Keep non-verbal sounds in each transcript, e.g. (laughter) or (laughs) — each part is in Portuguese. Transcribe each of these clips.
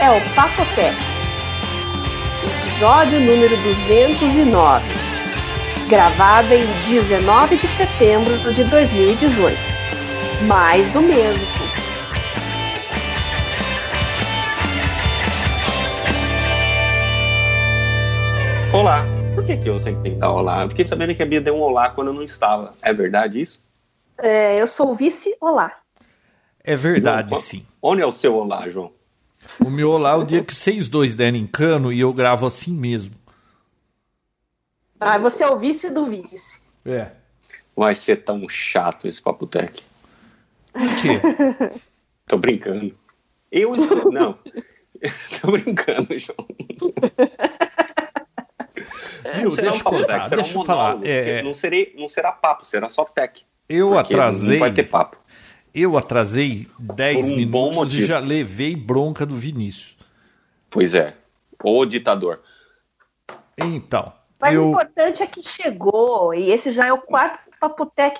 é o Papotec. Episódio número 209. Gravado em 19 de setembro de 2018. Mais do mesmo. Olá. Por que, que eu sempre tenho que dar olá? Eu fiquei sabendo que a Bia deu um olá quando eu não estava. É verdade isso? É, eu sou o vice Olá. É verdade, Não, sim. Onde é o seu olá, João? O meu olá é o dia que vocês dois derem cano e eu gravo assim mesmo. Ah, você é o vice do vice. É. Vai ser tão chato esse Papo Tech. Por quê? (laughs) Tô brincando. Eu. (laughs) Não. (laughs) Tô brincando, João. Será deixa um eu Papo contar, Tech, será deixa um eu falar. É, Não, serei, não será papo, será só tech. eu atrasei. Não vai ter papo. Eu atrasei 10 Por um minutos e já levei bronca do Vinícius. Pois é. O ditador. Então, Mas o eu importante é que chegou, e esse já é o quarto Papotec.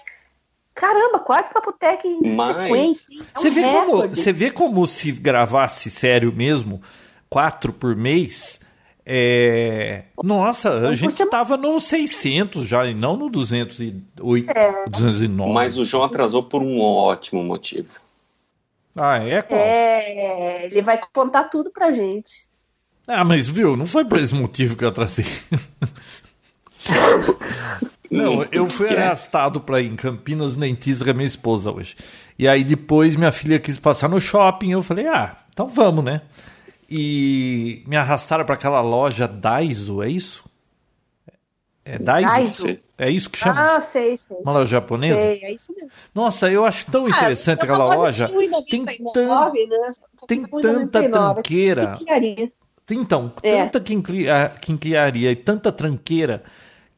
Caramba, quarto Papotec em Mas- sequência. hein? É um Você vê, como, você vê como se gravasse sério mesmo, quatro por mês, é... Nossa, a gente semana. tava no 600 já, e não no 208, É. 209. Mas o João atrasou por um ótimo motivo. Ah, é qual? É, ele vai contar tudo pra gente. Ah, mas viu, não foi por esse motivo que eu atrasei. (laughs) Não, eu fui é? arrastado pra ir em Campinas no dentista com a minha esposa hoje. E aí depois minha filha quis passar no shopping, eu falei, ah, então vamos, né? E me arrastaram pra aquela loja Daiso, é isso? É Daiso? Daiso? É isso que chama? Ah, sei, sei. Uma loja japonesa? Sei, é isso mesmo. Nossa, eu acho tão interessante Ah, aquela loja. de 1,99, Tem, né? tan- que tem 1,99, tanta tranqueira. que criaria. Então, É. tanta quinqui- ah, quinquilharia e tanta tranqueira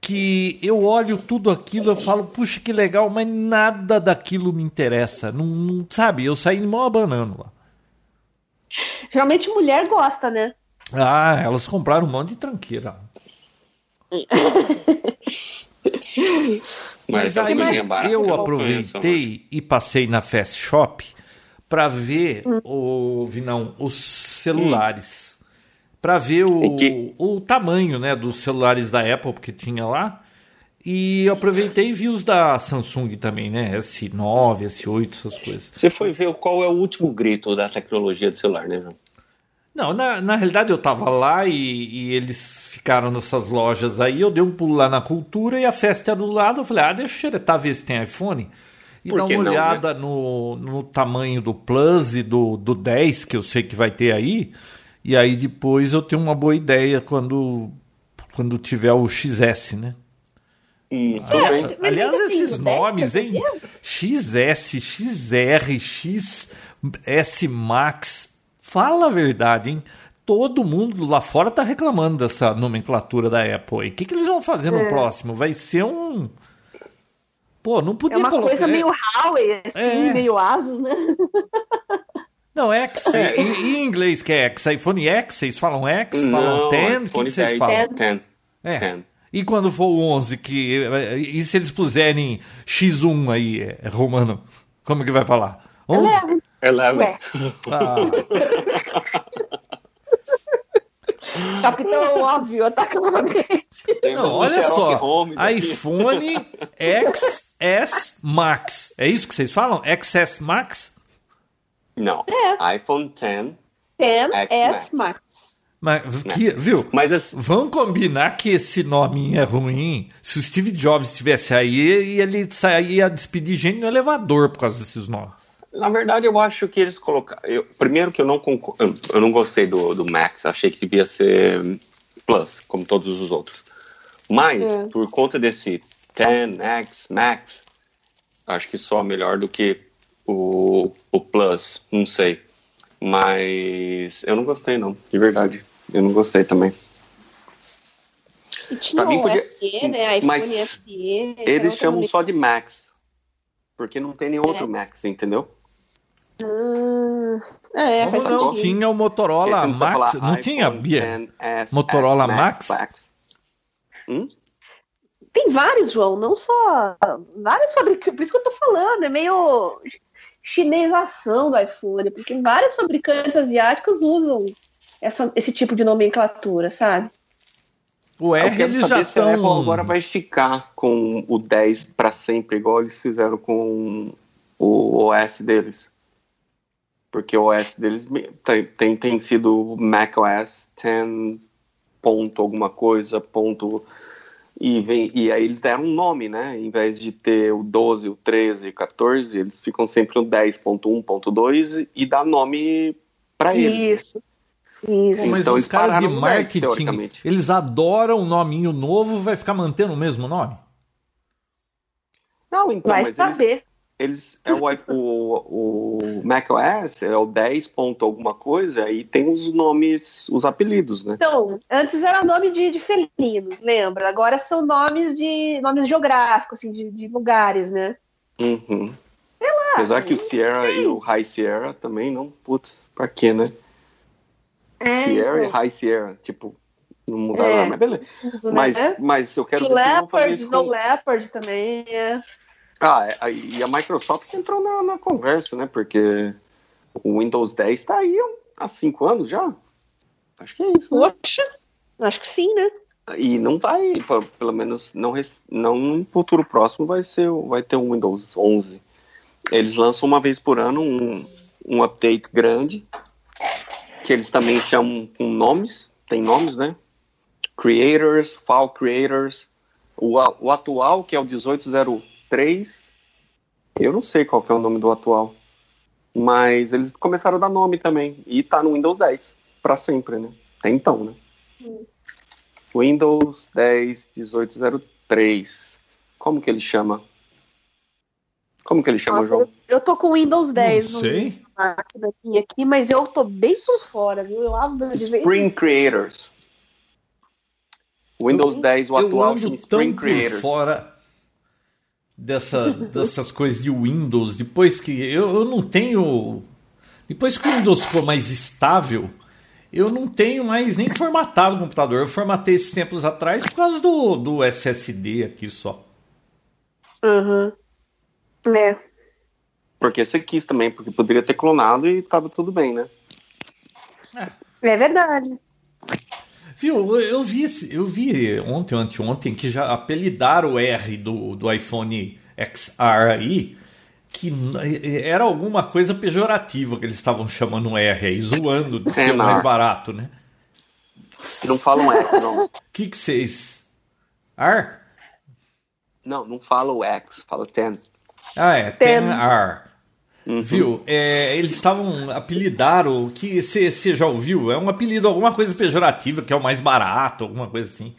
que eu olho tudo aquilo e falo, puxa, que legal, mas nada daquilo me interessa. Não, não- sabe, eu saí mó abanando lá. Geralmente mulher gosta, né? Ah, elas compraram um monte de tranqueira. (laughs) Mas, Mas as aí eu aproveitei e passei na Fast Shop para ver o Vinão, os celulares. Para ver o, que- o tamanho né, dos celulares da Apple que tinha lá. E aproveitei e vi os da Samsung também, né? S9, S8, essas coisas. Você foi ver qual é o último grito da tecnologia do celular, né, João? Não, na, na realidade eu tava lá e, e eles ficaram nessas lojas aí. Eu dei um pulo lá na cultura e a festa era do lado. Eu falei, ah, deixa eu xeretar ver se tem iPhone. E Por dar uma não, olhada no, no tamanho do Plus e do, do 10, que eu sei que vai ter aí. E aí depois eu tenho uma boa ideia quando, quando tiver o XS, né? É, mas- mas Aliás, tem esses 10, nomes, hein? XS, XR, XS Max. Fala a verdade, hein? Todo mundo lá fora tá reclamando dessa nomenclatura da Apple. E o que, que eles vão fazer no próximo? Vai ser um. Pô, não É podia uma colocar. coisa meio Huawei, assim, É. meio Asus, né? (laughs) Não, X. E, e em inglês que é X? iPhone X? Vocês falam X? falam Não, 10? O que, que vocês 10, falam? 10. É. 10. E quando for o 11, que, e se eles puserem X1 aí, é, romano, como que vai falar? 11? Eleven. Eleven. Ué, Ah, (laughs) capitão óbvio, ataca novamente. Não, olha só, Holmes iPhone XS Max, é isso que vocês falam? XS Max? Não, iPhone 10. 10S Max. Mas, que- viu? Mas assim, Vamos combinar que esse nome é ruim. Se o Steve Jobs estivesse aí, ele saía despedir gente no elevador por causa desses nomes. na verdade, eu acho que eles colocaram. eu- primeiro que eu não concor- eu- eu não gostei do, do Max, achei que devia ser Plus, como todos os outros. Mas, É. por conta desse 10X Max, acho que só melhor do que o, o Plus, não sei. Mas eu não gostei, não, de verdade. Eu não gostei também. E tinha mim o podia- SE, né? iPhone Mas SE. Eles chamam só de Max. Porque não tem nenhum É. outro Max, entendeu? Ah, é, faz não sentido. tinha o Motorola precisa Max? Não tinha, Bia? 10S, Motorola Max? Max. Hum? Tem vários, João, não só. Vários fabricantes. Por isso que eu tô falando, é meio chinesação do iPhone, porque vários fabricantes asiáticos usam essa, esse tipo de nomenclatura, sabe? O R Eu quero eles saber já se a Apple agora vai ficar com o 10 para sempre, igual eles fizeram com o OS deles. Porque o OS deles tem, tem, tem sido macOS 10 ponto alguma coisa, ponto... E, vem, e aí eles deram um nome, né? Em vez de ter o 12, o 13, o 14, eles ficam sempre no 10.1.2 e dá nome para eles. Isso. Isso. Mas Então, os caras de pararam no 10, marketing, teoricamente. eles adoram o nominho novo, vai ficar mantendo o mesmo nome? Não, então, Vai mas eles, saber. eles é o, o, o macOS é o 10 ponto alguma coisa e tem os nomes, os apelidos, né? Então, antes era nome de, de felino, lembra? Agora são nomes de nomes geográficos, assim, de, de lugares, né? Uhum. Apesar que o Sierra e o High Sierra também não, putz, pra quê, né? É, Sierra e então, High Sierra, tipo, não mudaram É. nada, mas beleza. uso, Mas, né? mas eu quero vão fazer Leopard, isso com... Leopard também. É. Ah, é, e a Microsoft entrou na, na conversa, né? Porque o Windows 10 tá aí há cinco anos já. Acho que é isso, né? Poxa, acho que sim, né? E não vai, pelo menos não, não no futuro próximo vai ser, vai ter um Windows 11. Eles lançam uma vez por ano um, um update grande, que eles também chamam com nomes, tem nomes, né? Creators, Fall Creators, o, o atual, que é o 1803, eu não sei qual é o nome do atual, mas eles começaram a dar nome também, e tá no Windows 10, para sempre, né? Até então, né? Windows 10 1803. Como que ele chama? Como que ele chama, Nossa, João? eu, eu tô com o Windows 10 Não no sei. máquina aqui, mas eu tô bem por fora, viu? Eu abro de vez Spring Creators. Windows 10, o eu atual ando chama tão Spring por Creators. fora dessa, dessas coisas de Windows, depois que eu, eu não tenho. Depois que o Windows ficou mais estável, eu não tenho mais nem formatado o computador. Eu formatei esses tempos atrás por causa do, do SSD aqui só. Uhum. É. Porque você quis também, porque poderia ter clonado e tava tudo bem, né? É verdade. Viu, eu, vi, esse- eu vi ontem, anteontem, que já apelidaram o R do, do iPhone XR aí, que era alguma coisa pejorativa que eles estavam chamando o R aí, zoando de ser o não. mais barato, né? Que não falam X, não. O que que vocês... R? Não, não fala o X, fala 10. Ah, é, Ten. 10R. Uhum. Viu? É, eles estavam apelidaram que você já ouviu? É um apelido, alguma coisa pejorativa, que é o mais barato, alguma coisa assim.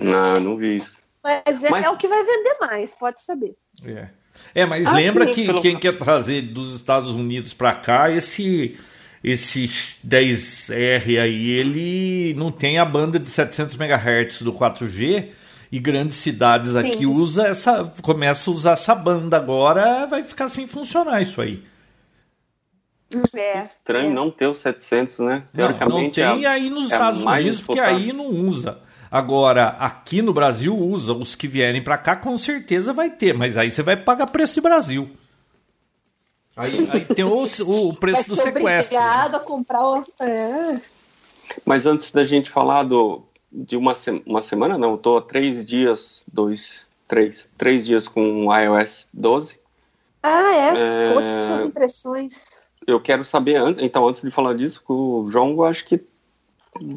Não, não vi isso. Mas, é- Mas- é o que vai vender mais, pode saber. É, é mas Ah, lembra sim, que pelo- quem quer trazer dos Estados Unidos para cá, esse esse 10R aí, ele não tem a banda de 700 MHz do 4G e grandes cidades Sim. aqui usa essa começa a usar essa banda agora, vai ficar sem funcionar isso aí. É. Estranho é. não ter os 700, né? Não, não Teoricamente, tem é a- aí nos é Estados mais Unidos, porque aí não usa. Agora, aqui no Brasil usa. Os que vierem para cá, com certeza vai ter, mas aí você vai pagar preço de Brasil. Aí, aí tem o, (laughs) o preço Vai do ser sequestro. né? obrigado a comprar o. É. Mas antes da gente falar do, de uma, se- uma semana, não, eu tô há três dias, dois, três, três dias com o iOS 12. Ah, é. É. Conte suas impressões. Eu quero saber, antes, então, antes de falar disso, com o João, eu acho que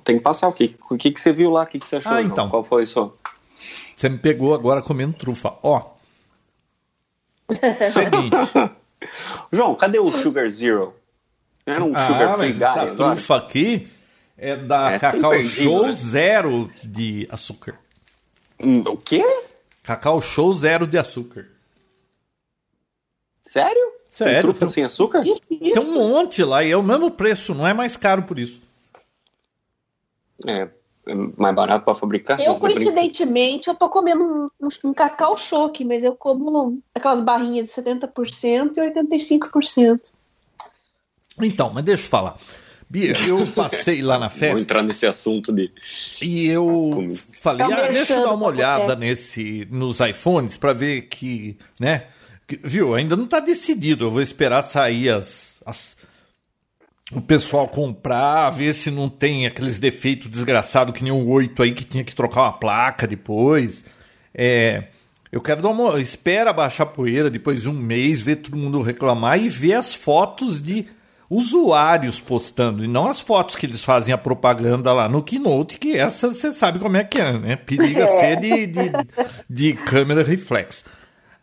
tem que passar o quê? O que, que você viu lá? O que, que você achou? Ah, João? então. Qual foi isso? Você me pegou agora comendo trufa. Ó. (laughs) Seguinte. (laughs) João, cadê o Sugar Zero? Era um Sugar ah, Free mas Guy essa agora? trufa aqui é da É Cacau imperdível, Show né? zero de açúcar. Hum, O quê? Cacau Show zero de açúcar. Sério? Sério, Tem trufa tem- sem açúcar? Tem um monte lá e é o mesmo preço, não é mais caro por isso. É, é mais barato para fabricar? Eu, Não, coincidentemente, eu tô comendo um, um, um cacau choque, mas eu como aquelas barrinhas de 70% e 85%. Então, mas deixa eu falar. Bia, eu passei lá na (laughs) Vou festa entrar nesse assunto de. e eu Como? falei, o ah, deixa eu dar uma olhada nesse, nos iPhones para ver que, né? que- viu, ainda não tá decidido. Eu vou esperar sair as, as- o pessoal comprar, ver se não tem aqueles defeitos desgraçados que nem o 8 aí que tinha que trocar uma placa depois. É, eu quero dar uma. Espera baixar a poeira depois de um mês, ver todo mundo reclamar e ver as fotos de usuários postando, e não as fotos que eles fazem a propaganda lá no Keynote, que essa você sabe como é que é, né? Periga (laughs) ser de, de, de câmera reflex.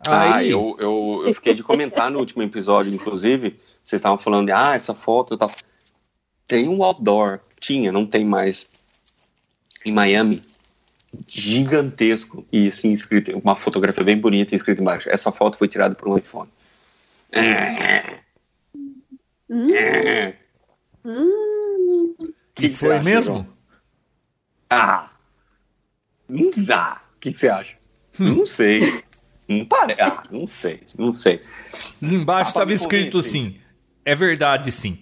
Ah, Aí... eu, eu, eu fiquei de comentar no último episódio, inclusive, vocês estavam falando de, ah, essa foto tal. Tem um outdoor, tinha, não tem mais, em Miami, gigantesco, e assim, escrito, uma fotografia bem bonita escrito embaixo. Essa foto foi tirada por um iPhone. É. Hum. Hum. Que, que foi acha, mesmo? João? Ah, não dá. O que, que você acha? Hum. Não sei. Não parece. Ah, não sei, não sei. Embaixo estava escrito assim: é verdade, sim.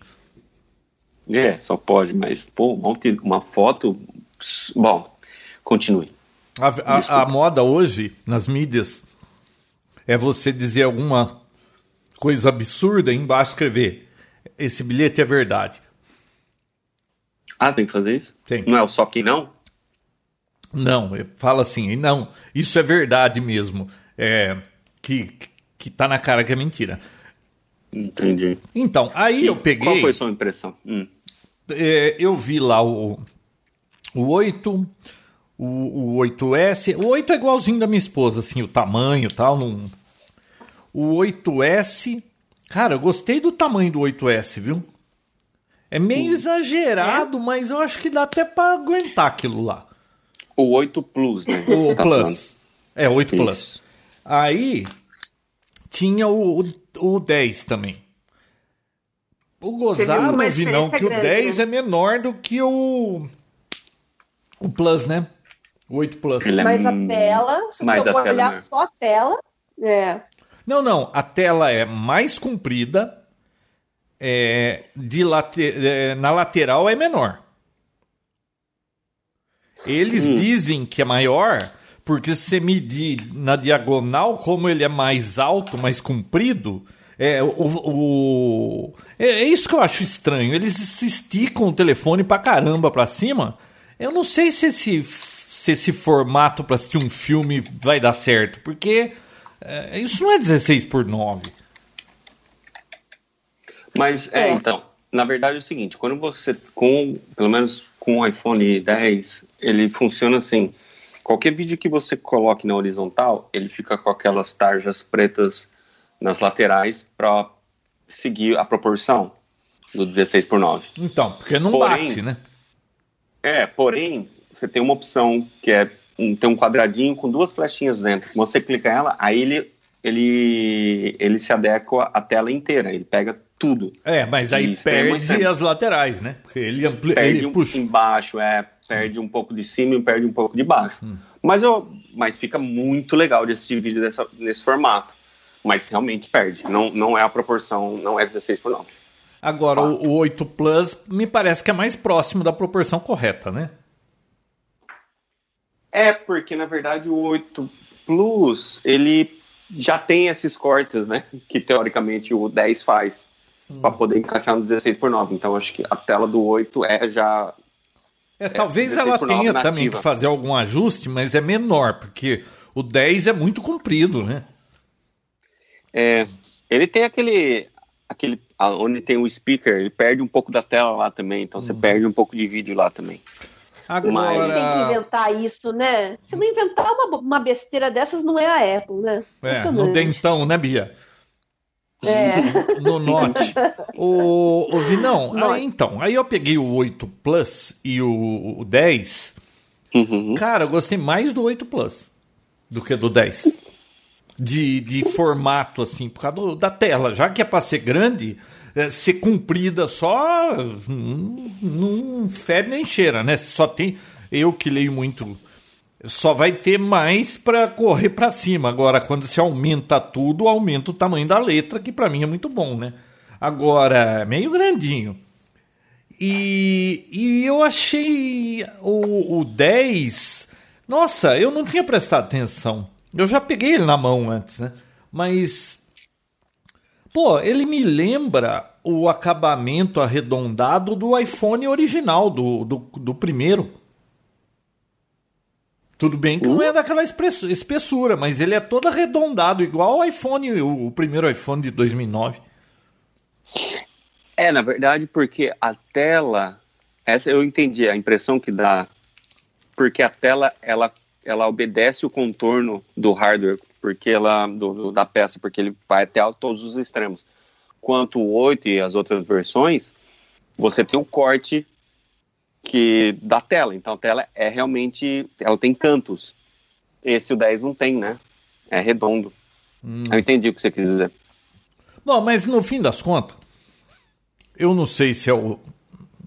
É, só pode, mas, pô, ontem uma foto. Bom, continue. A, a, a, moda hoje, nas mídias, é você dizer alguma coisa absurda e embaixo escrever: esse bilhete é verdade. Ah, tem que fazer isso? Tem. Não é o só que não? Não, fala assim, não, isso é verdade mesmo. É, que, que tá na cara que é mentira. Entendi. Então, aí que, eu peguei. Qual foi a sua impressão? Hum. É, eu vi lá o, o 8, o, o 8S. O 8 é igualzinho da minha esposa, assim, o tamanho e tal. Num... O 8S. Cara, eu gostei do tamanho do 8S, viu? É meio exagerado, é? mas eu acho que dá até para aguentar aquilo lá. O 8 Plus, né? O tá Plus. Falando. É, 8 Isso. Plus. Aí tinha o, o o 10 também. O gozado, Vinão, que grande, o 10 né? é menor do que o. O Plus, né? O 8 Plus. É Mas a tela, se você for olhar né? só a tela, é. Não, não. A tela é mais comprida. É, de late, é, na lateral é menor. Eles hum. dizem que é maior porque se você medir na diagonal, como ele é mais alto, mais comprido, é, o, o, é, é isso que eu acho estranho. Eles se esticam o telefone pra caramba pra cima. Eu não sei se esse, se esse formato para assistir um filme vai dar certo, porque é, isso não é 16 por 9. Mas, é, é, então, na verdade é o seguinte, quando você, com, pelo menos com o iPhone 10, ele funciona assim, Qualquer vídeo que você coloque na horizontal, ele fica com aquelas tarjas pretas nas laterais para seguir a proporção do 16 por 9. Então, porque não porém, bate, né? É, porém, você tem uma opção que é tem um quadradinho com duas flechinhas dentro. Você clica ela, aí ele ele ele se adequa à tela inteira, ele pega tudo. É, mas aí perde as laterais, né? Porque ele amplia, perde ele puxa. embaixo, é, perde um pouco de cima e perde um pouco de baixo. Hum. Mas, eu, mas fica muito legal de assistir vídeo dessa, nesse formato. Mas realmente perde. Não, não é a proporção, não é 16 por 9. Agora, o, o 8 Plus me parece que é mais próximo da proporção correta, né? É, porque na verdade o 8 Plus, ele já tem esses cortes, né? Que teoricamente o 10 faz. Hum. Para poder encaixar no 16 por 9. Então acho que a tela do 8 é já é, talvez é, ela tenha também que fazer algum ajuste, mas é menor, porque o 10 é muito comprido, né? É, ele tem aquele, aquele onde tem o speaker, ele perde um pouco da tela lá também, então você uhum. perde um pouco de vídeo lá também. Agora... Mas tem que inventar isso, né? Se não inventar uma, uma besteira dessas, não é a Apple, né? É, no dentão, né, Bia? É. No Note. o, o Vinão, aí, então, aí eu peguei o 8 Plus e o, o 10. Uhum. Cara, eu gostei mais do 8 Plus do que do 10. De, de formato, assim, por causa do, da tela. Já que é para ser grande, é, ser comprida só não, não fede nem cheira, né? Só tem. Eu que leio muito só vai ter mais para correr para cima. Agora, quando se aumenta tudo, aumenta o tamanho da letra, que para mim é muito bom, né? Agora, meio grandinho. E, e eu achei o, o 10. Nossa, eu não tinha prestado atenção. Eu já peguei ele na mão antes, né? Mas Pô, ele me lembra o acabamento arredondado do iPhone original, do, do, do primeiro. Tudo bem que não é daquela espessura, mas ele é todo arredondado, igual o iPhone, o, o primeiro iPhone de 2009. É, na verdade, porque a tela, essa eu entendi, a impressão que dá, porque a tela, ela, ela obedece o contorno do hardware, porque ela, do, do, da peça, porque ele vai até todos os extremos. Quanto o 8 e as outras versões, você tem o corte que da tela. Então a tela é realmente, ela tem cantos. Esse o 10 não tem, né? É redondo. Hum. Eu entendi o que você quis dizer. Bom, mas no fim das contas, eu não sei se é o,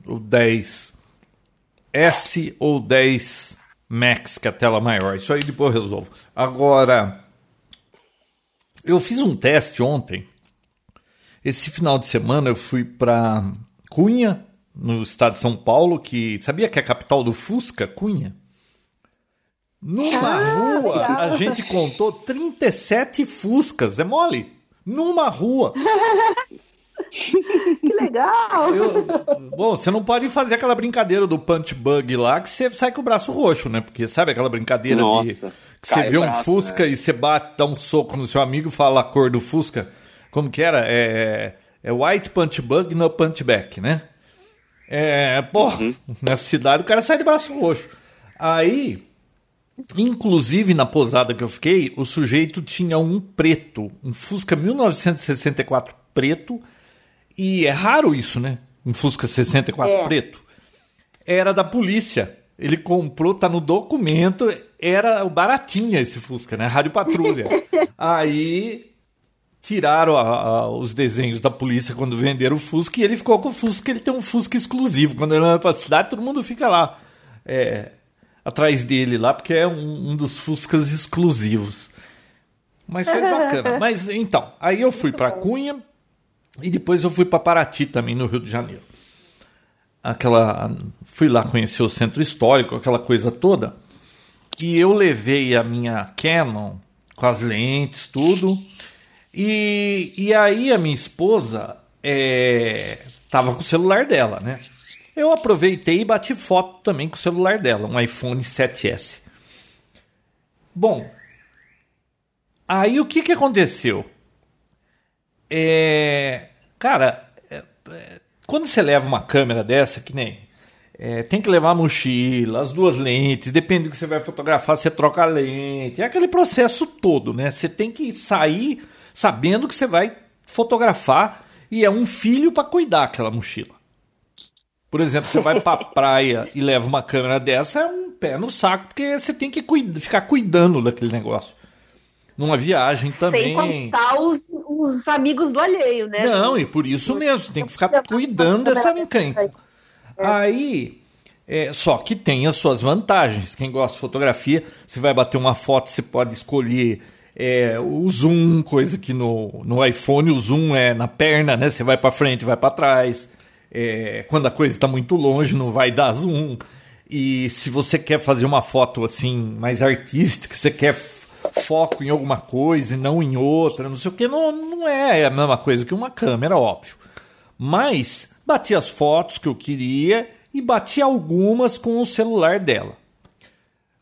o 10 S ou 10 Max, que é a tela maior. Isso aí depois eu resolvo. Agora, eu fiz um teste ontem. Esse final de semana eu fui para Cunha, no estado de São Paulo, que sabia que é a capital do Fusca, Cunha? Numa ah, rua, legal. a gente contou 37 Fuscas, é mole? Numa rua. (laughs) (laughs) que legal! Eu, bom, você não pode fazer aquela brincadeira do punch bug lá que você sai com o braço roxo, né? Porque sabe aquela brincadeira Nossa, de que você vê um braço, Fusca né? e você bate, dá um soco no seu amigo e fala a cor do Fusca? Como que era? É, é white punch bug, no punch back, né? É, pô, uhum. nessa cidade o cara sai de braço roxo. Aí, inclusive na posada que eu fiquei, o sujeito tinha um preto, um Fusca 1964 preto, e é raro isso, né? Um Fusca 64 é. preto. Era da polícia. Ele comprou, tá no documento, era o baratinha esse Fusca, né? Rádio Patrulha. (laughs) Aí tiraram a, a, os desenhos da polícia quando venderam o Fusca e ele ficou com o Fusca, ele tem um Fusca exclusivo. Quando ele vai pra cidade, todo mundo fica lá é, atrás dele lá, porque é um, um, dos Fuscas exclusivos. Mas foi (laughs) bacana. Mas então, aí eu fui para Cunha e depois eu fui para Paraty também, no Rio de Janeiro. Aquela, fui lá conhecer o centro histórico, aquela coisa toda. E eu levei a minha Canon com as lentes, tudo. E, e aí a minha esposa estava é, com o celular dela, né? Eu aproveitei e bati foto também com o celular dela, um iPhone 7S. Bom, aí o que, que aconteceu? É, cara, é, é, quando você leva uma câmera dessa, que nem é, tem que levar a mochila, as duas lentes, depende do que você vai fotografar, você troca a lente, é aquele processo todo, né? Você tem que sair sabendo que você vai fotografar e é um filho para cuidar aquela mochila. Por exemplo, você vai para (laughs) praia e leva uma câmera dessa, é um pé no saco, porque você tem que cuida, ficar cuidando daquele negócio. Numa viagem também. Sem contar os, os amigos do alheio, né? Não, e por isso mesmo, tem que ficar cuidando dessa encrenca. Aí, é, só que tem as suas vantagens. Quem gosta de fotografia, você vai bater uma foto, você pode escolher é, o zoom, coisa que no, no iPhone o zoom é na perna, né? Você vai para frente, vai para trás. É, quando a coisa está muito longe, não vai dar zoom. E se você quer fazer uma foto assim mais artística, você quer foco em alguma coisa e não em outra, não sei o que, não, não é a mesma coisa que uma câmera, óbvio. Mas bati as fotos que eu queria e bati algumas com o celular dela.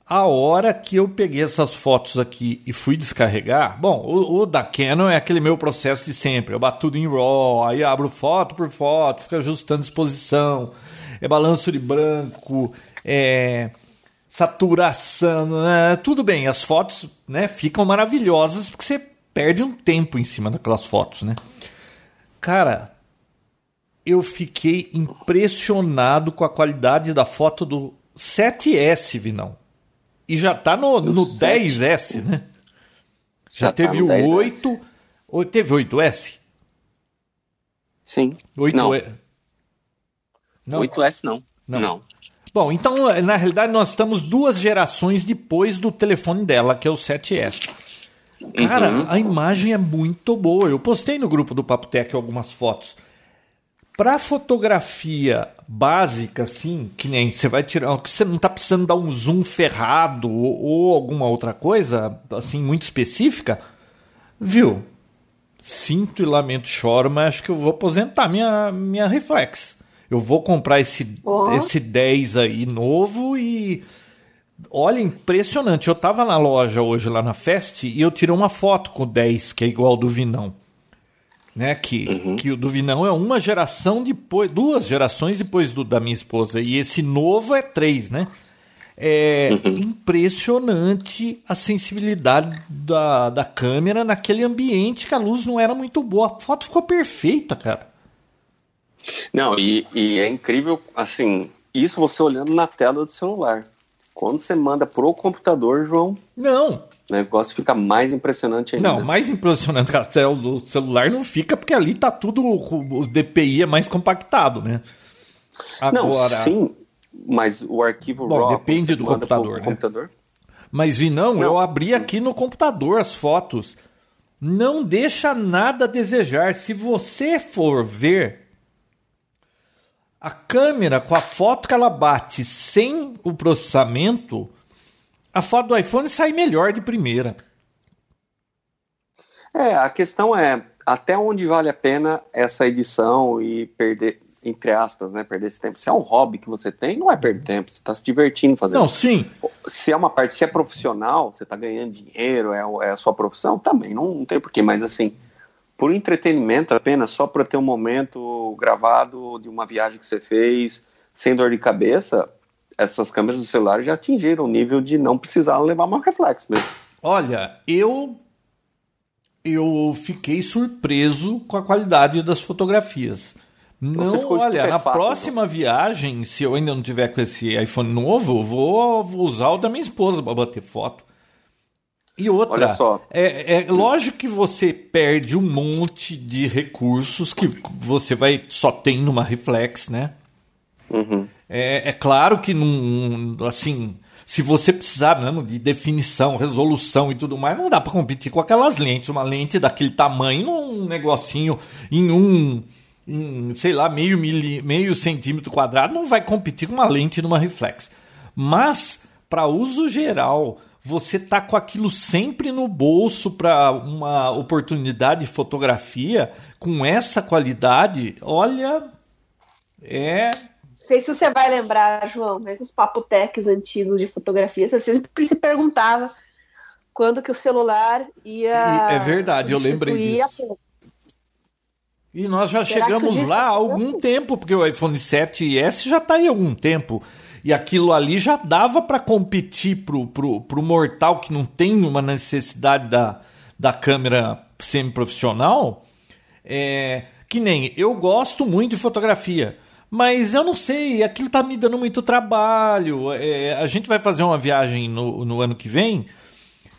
A hora que eu peguei essas fotos aqui e fui descarregar, bom, o, o, da Canon é aquele meu processo de sempre. Eu bato tudo em RAW, aí abro foto por foto, fico ajustando exposição, é balanço de branco, é saturação, né? tudo bem. As fotos, né, ficam maravilhosas porque você perde um tempo em cima daquelas fotos, né? Cara, eu fiquei impressionado com a qualidade da foto do 7S, Vinão. E já tá no, no 10S, né? Já, já tá teve tá o 8. Ou teve 8S? Sim. 8 não. não. 8S não. não. Não. Bom, então, na realidade, nós estamos duas gerações depois do telefone dela, que é o 7S. Cara, uhum. a imagem é muito boa. Eu postei no grupo do Papo Tech algumas fotos. Para fotografia básica, assim, que nem você vai tirar, que você não está precisando dar um zoom ferrado ou, ou, alguma outra coisa, assim, muito específica, viu? sinto e lamento choro, mas acho que eu vou aposentar minha, minha reflex. Eu vou comprar esse, Ó. esse 10 aí novo e. Olha, impressionante. Eu tava na loja hoje lá na Fest e eu tirei uma foto com o 10, que é igual ao do Vinão. Né? Que, que o do Vinão é uma geração depois, duas gerações depois do da minha esposa. E esse novo é três, né? É impressionante a sensibilidade da, da câmera naquele ambiente que a luz não era muito boa. A foto ficou perfeita, cara. Não, e, e é incrível, assim, isso você olhando na tela do celular. Quando você manda pro computador, João, Não, o negócio fica mais impressionante ainda. não, mais impressionante que a tela do celular não fica, porque ali tá tudo, o DPI é mais compactado, né? Não, Agora, sim, mas o arquivo Bom, RAW... depende do computador, né? computador? Mas vi não, Não. eu abri aqui no computador as fotos. Não deixa nada a desejar. Se você for ver a câmera com a foto que ela bate sem o processamento, a foto do iPhone sai melhor de primeira. É, a questão é até onde vale a pena essa edição e perder, entre aspas, né, perder esse tempo. Se é um hobby que você tem, não é perder tempo, você está se divertindo fazendo. Não, sim. Se é uma parte, se é profissional, você está ganhando dinheiro, é, é a sua profissão, também, não, não tem porquê, mas assim, por entretenimento apenas, só para ter um momento gravado de uma viagem que você fez, sem dor de cabeça, essas câmeras do celular já atingiram o nível de não precisar levar uma reflex mesmo. Olha, eu eu fiquei surpreso com a qualidade das fotografias. Não, olha, na estupefato, próxima viagem, se eu ainda não tiver com esse iPhone novo, vou usar o da minha esposa para bater foto. E outra. É, é lógico que você perde um monte de recursos que você vai só tem numa reflex, né? Uhum. É, é claro que não, assim, se você precisar mesmo de definição, resolução e tudo mais, não dá para competir com aquelas lentes. Uma lente daquele tamanho, um negocinho em um, em, sei lá, meio, mili, meio centímetro quadrado, não vai competir com uma lente numa reflex. Mas, para uso geral, você tá com aquilo sempre no bolso para uma oportunidade de fotografia com essa qualidade, olha, é Não sei se você vai lembrar, João, mas os papoteques antigos de fotografia, você sempre se perguntava quando que o celular ia. É verdade, eu lembrei disso. E nós já Será chegamos lá há algum tempo, porque o iPhone 7S já está aí há algum tempo. E aquilo ali já dava para competir pro, pro, pro mortal que não tem uma necessidade da, da câmera semi-profissional. É, que nem eu gosto muito de fotografia, mas eu não sei, aquilo tá me dando muito trabalho. É, a gente vai fazer uma viagem no, no ano que vem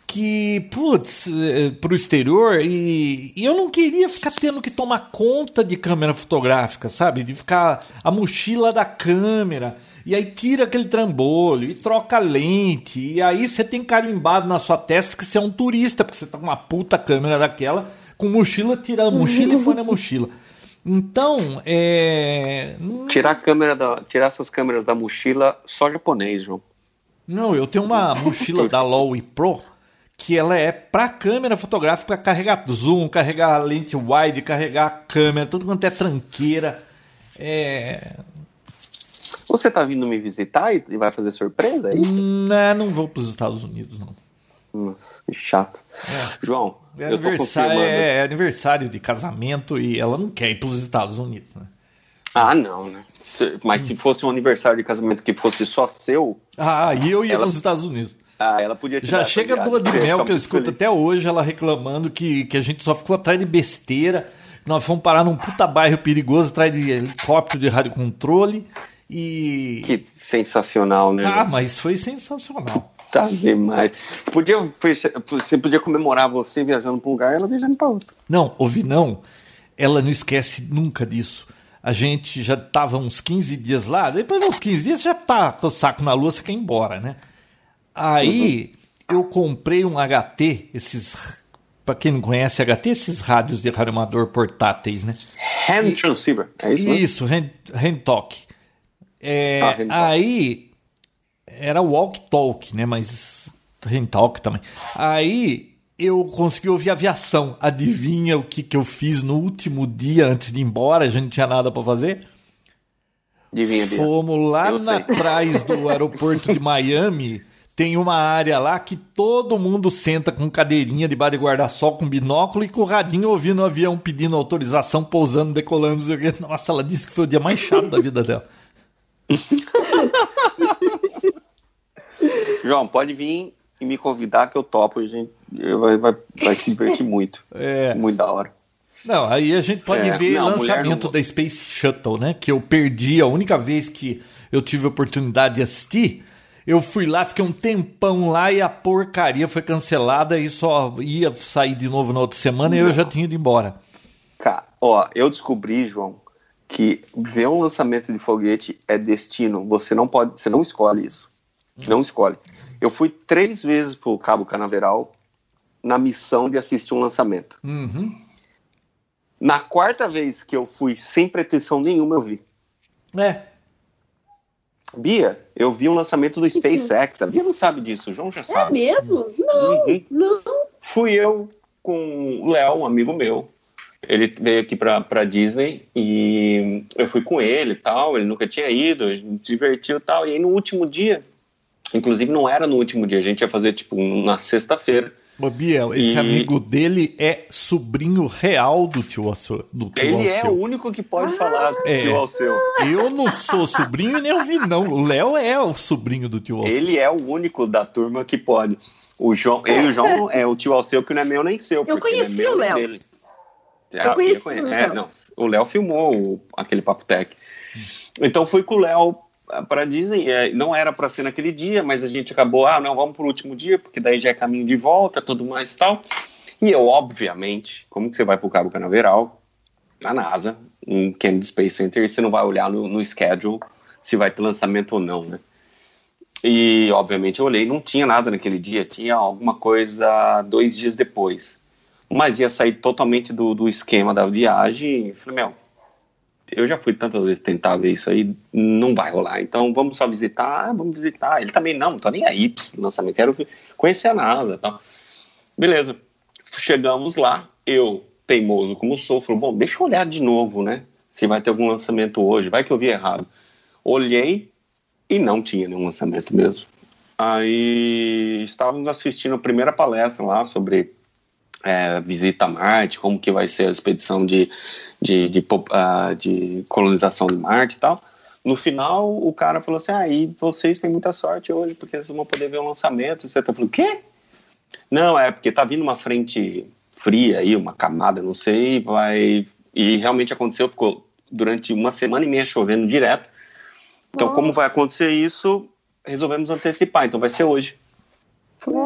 que, putz, eh, pro exterior e, e eu não queria ficar tendo que tomar conta de câmera fotográfica, sabe? De ficar a mochila da câmera e aí tira aquele trambolho e troca a lente e aí você tem carimbado na sua testa que você é um turista, porque você tá com uma puta câmera daquela com mochila, tira a mochila e põe na mochila. Então, é... Tirar a câmera da, tirar essas câmeras da mochila só japonês, João. Não, eu tenho uma (laughs) mochila da Lowy Pro que ela é para câmera fotográfica, carregar zoom, carregar lente wide, carregar câmera, tudo quanto é tranqueira. É... Você tá vindo me visitar e vai fazer surpresa? É isso? Não, não vou para os Estados Unidos, não. Nossa, que chato. João, É eu tô confirmando. é, é aniversário de casamento e ela não quer ir para os Estados Unidos, né? Ah, não, né? Se- mas se fosse um aniversário de casamento que fosse só seu, Ah, e eu ia Ela- para os Estados Unidos. ah, ela podia Já chega a lua de mel que eu escuto feliz. até hoje ela reclamando que, que a gente só ficou atrás de besteira. Nós fomos parar num puta bairro perigoso atrás de helicóptero de radiocontrole. E. Que sensacional, né? Ah, mas foi sensacional. Tá demais. Podia, você podia comemorar você viajando pra um lugar e ela viajando pra outro. Não, ouvi não. Ela não esquece nunca disso. A gente já tava uns 15 dias lá, depois de uns 15 dias já tá com o saco na lua, você quer ir embora, né? Aí eu comprei um HT, esses. Pra quem não conhece HT, esses rádios de radioamador portáteis, né? Hand transceiver, é isso? Isso, hand, hand talk. É, Ah. Aí era walk talk, né? Mas hand talk também. Aí eu consegui ouvir aviação. Adivinha o que, que eu fiz no último dia antes de ir embora? A gente não tinha nada para fazer? Adivinha. Fomos lá na, atrás (laughs) do aeroporto de Miami. Tem uma área lá que todo mundo senta com cadeirinha debaixo de guarda-sol, com binóculo e com o radinho ouvindo o avião pedindo autorização, pousando, decolando. Nossa, ela disse que foi o dia mais chato da vida dela. (laughs) João, pode vir e me convidar que eu topo, a gente vai, vai, vai se divertir muito. (laughs) É. Muito da hora. Não, aí a gente pode É, ver não, lançamento não- da Space Shuttle, né? Que eu perdi a única vez que eu tive a oportunidade de assistir. Eu fui lá, fiquei um tempão lá e a porcaria foi cancelada e só ia sair de novo na outra semana e eu já tinha ido embora. Cara, ó, eu descobri, João, que ver um lançamento de foguete é destino. Você não pode, você não escolhe isso. Não escolhe. Eu fui três vezes pro Cabo Canaveral na missão de assistir um lançamento. Uhum. Na quarta vez que eu fui sem pretensão nenhuma, eu vi. É. Bia, eu vi um lançamento do SpaceX. A Bia não sabe disso, o João já É sabe. mesmo? Não, Uhum. não. Fui eu com o Léo, um amigo meu. Ele veio aqui pra, pra Disney e eu fui com ele e tal. Ele nunca tinha ido, a gente se divertiu e tal. E aí no último dia, inclusive não era no último dia, a gente ia fazer tipo na sexta-feira. Ô, Bia, esse E- amigo dele é sobrinho real do tio, Alceu- do tio Ele é Alceu. o único que pode falar do É. tio Alceu. Eu não sou sobrinho e nem ouvi, não. O Léo é o sobrinho do tio Alceu. Ele é o único da turma que pode. O João, ele e o João (laughs) é o tio Alceu que não é meu nem seu. porque conheci não é meu o Léo. Dele. Eu conheci o é, Léo. não, o Léo filmou o- aquele Papo Tech. Então fui com o Léo para Disney. é, Não era para ser naquele dia, mas a gente acabou, ah, não, vamos pro último dia, porque daí já é caminho de volta, tudo mais e tal. E eu, obviamente, como que você vai pro Cabo Canaveral, na NASA, em Kennedy Space Center, e você não vai olhar no, no schedule se vai ter lançamento ou não, né? E, obviamente, eu olhei, não tinha nada naquele dia, tinha alguma coisa dois dias depois. Mas ia sair totalmente do, do esquema da viagem. Falei, meu, eu já fui tantas vezes tentar ver isso aí, não vai rolar. Então vamos só visitar, ah, vamos visitar. Ele também, não, não tô nem aí pro lançamento, quero conhecer a NASA tal. Beleza. Chegamos lá, eu, teimoso como sou, falei, bom, deixa eu olhar de novo, né? Se vai ter algum lançamento hoje, vai que eu vi errado. Olhei e não tinha nenhum lançamento mesmo. Aí estávamos assistindo a primeira palestra lá sobre é, visita a Marte, como que vai ser a expedição de, de, de, ah, de colonização de Marte e tal. No final, o cara falou assim, ah, e vocês têm muita sorte hoje, porque vocês vão poder ver o lançamento. E você tá falando, o quê? Não, é porque tá vindo uma frente fria aí, uma camada, não sei, vai... E realmente aconteceu, ficou durante uma semana e meia chovendo direto. Então, como vai acontecer isso, resolvemos antecipar, então vai ser hoje. Falei,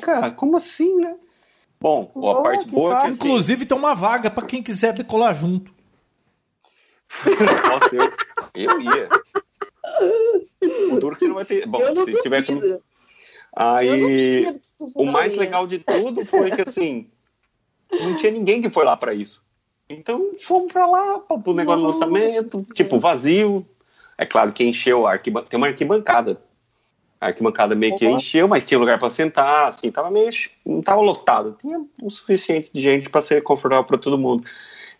caraca, como assim, né? Bom, a Oh, parte que boa é que assim, Inclusive tem uma vaga pra quem quiser decolar junto. (laughs) Nossa, eu, eu ia. O duro que você não vai ter. Bom, eu não se tiver duvido. Eu não Aí. O mais faria. legal de tudo foi que assim. Não tinha ninguém que foi lá pra isso. Então fomos pra lá, pra- pro negócio do lançamento, tipo, vazio. É claro que encheu a arquibancada. Tem uma arquibancada. A arquibancada meio que Uhum. encheu, mas tinha lugar pra sentar, assim, tava meio. Não tava lotado. Tinha o suficiente de gente pra ser confortável pra todo mundo.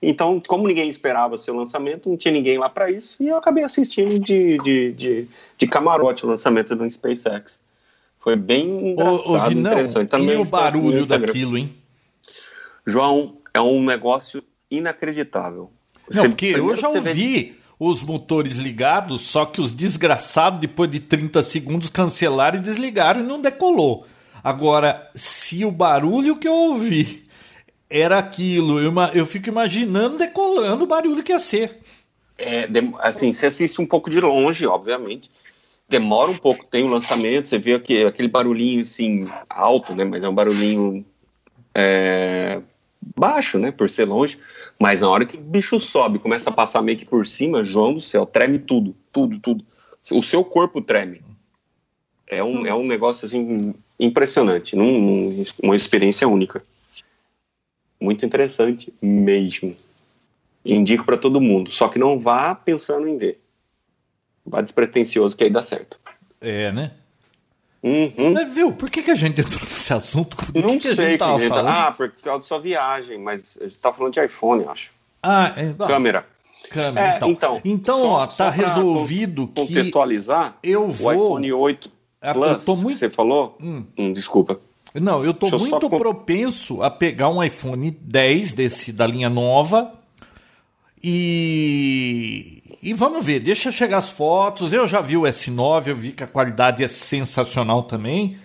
Então, como ninguém esperava seu lançamento, não tinha ninguém lá pra isso, e eu acabei assistindo de, de, de, de camarote o lançamento do SpaceX. Foi bem engraçado, ô interessante. Tá no e o barulho daquilo, hein? João, é um negócio inacreditável. Não, Você- porque eu já ouvi os motores ligados, só que os desgraçados, depois de 30 segundos, cancelaram e desligaram e não decolou. Agora, se o barulho que eu ouvi era aquilo, eu, eu fico imaginando decolando o barulho que ia ser. É, assim, você assiste um pouco de longe, obviamente. Demora um pouco, tem o lançamento, você vê aquele, aquele barulhinho assim, alto, né? Mas é um barulhinho é, baixo, né? Por ser longe. Mas na hora que o bicho sobe, começa a passar meio que por cima, João do céu, treme tudo, tudo, tudo. O seu corpo treme. É um, é um negócio assim impressionante, num- num- uma experiência única. Muito interessante mesmo. Indico para todo mundo, só que não vá pensando em ver. Vá despretensioso que aí dá certo. É, né? Uhum. Mas, viu, por que, que a gente entrou nesse assunto? Do Não que, que a sei. gente que- falando? Ah, por causa da sua viagem, mas a gente tá falando de iPhone, eu acho. Ah, é, Câmera. câmera, É, então. então, Então, só- ó, só tá resolvido que Contextualizar, eu o vou... iPhone 8 Ah, Plus, eu muito- que você falou, Hum. Hum, desculpa. Não, eu tô eu só muito com- propenso a pegar um iPhone 10 desse da linha nova e e vamos ver, deixa chegar as fotos. Eu já vi o S9, eu vi que a qualidade é sensacional também.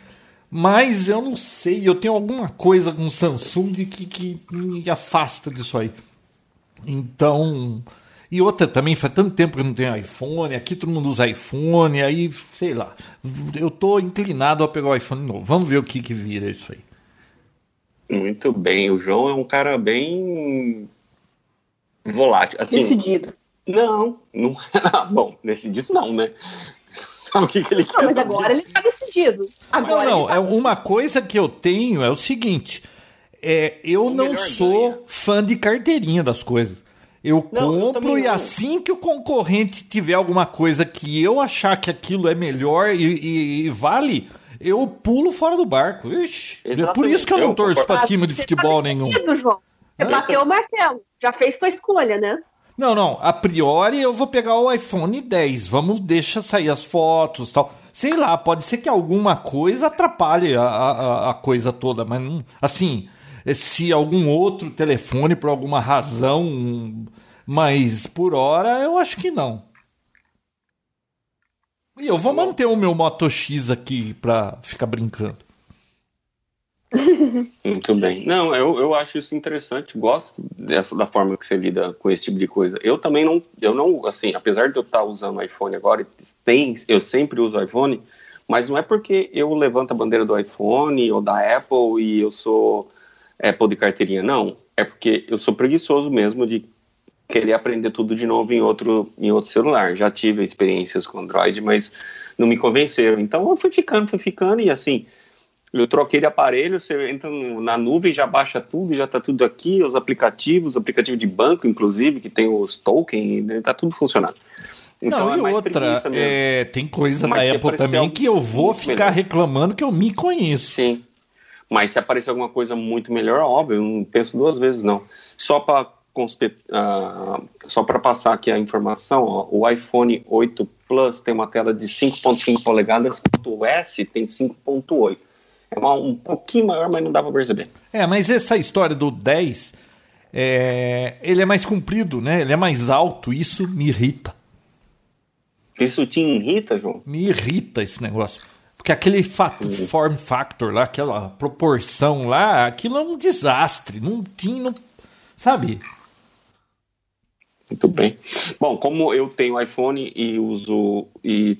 Mas eu não sei, eu tenho alguma coisa com o Samsung que, que me afasta disso aí. Então. E outra também, faz tanto tempo que não tenho iPhone, aqui todo mundo usa iPhone, aí, sei lá. Eu tô inclinado a pegar o iPhone novo. Vamos ver o que, que vira isso aí. Muito bem. O João é um cara bem volátil. Assim, Decidido. Não, não é bom. Decidido não, né? (laughs) Sabe o que, que ele quer? Não, mas agora ele tá decidido. Não, Agora não, ele tá- é uma coisa que eu tenho é o seguinte: é, eu O não sou ganha. fã de carteirinha das coisas. Eu Não, eu compro também e não. assim que o concorrente tiver alguma coisa que eu achar que aquilo é melhor e, e- e vale, eu pulo fora do barco. Ixi, é por isso que eu não eu torço concordo. pra time de Você futebol tá nenhum. João. Você Não, bateu eu o martelo. Já fez tua escolha, né? Não, não. A priori eu vou pegar o iPhone 10. Vamos deixar sair as fotos tal. Sei lá, pode ser que alguma coisa atrapalhe a, a, a coisa toda, mas não. Assim, se algum outro telefone por alguma razão. Mas por hora eu acho que não. E eu vou manter o meu Moto X aqui pra ficar brincando. Muito bem. Não, eu, eu acho isso interessante, gosto dessa da forma que você lida com esse tipo de coisa. Eu também não, eu não, assim, apesar de eu estar usando iPhone agora, tem, eu sempre uso iPhone, mas não é porque eu levanto a bandeira do iPhone ou da Apple e eu sou Apple de carteirinha, não. É porque eu sou preguiçoso mesmo de querer aprender tudo de novo em outro, em outro celular. Já tive experiências com Android, mas não me convenceram. Então eu fui ficando, fui ficando e assim, eu troquei de aparelho, você entra na nuvem, já baixa tudo, já tá tudo aqui, os aplicativos, aplicativo de banco, inclusive, que tem os tokens, né, tá tudo funcionando. Então não, é e outra, é, tem coisa Mas da Apple também que eu vou ficar melhor. reclamando que eu me conheço. Sim. Mas se aparecer alguma coisa muito melhor, óbvio, eu não penso duas vezes, não. Só para só para passar aqui a informação, ó, o iPhone 8 Plus tem uma tela de 5.5 polegadas, o S tem 5.8. É uma, um pouquinho maior, mas não dá para perceber. É, mas essa história do 10, é, ele é mais comprido, né? Ele é mais alto, isso me irrita. Isso te irrita, João? Me irrita esse negócio. Porque aquele form factor lá, aquela proporção lá, aquilo é um desastre. Não tinha, não- sabe? Muito bem. Bom, como eu tenho iPhone e uso e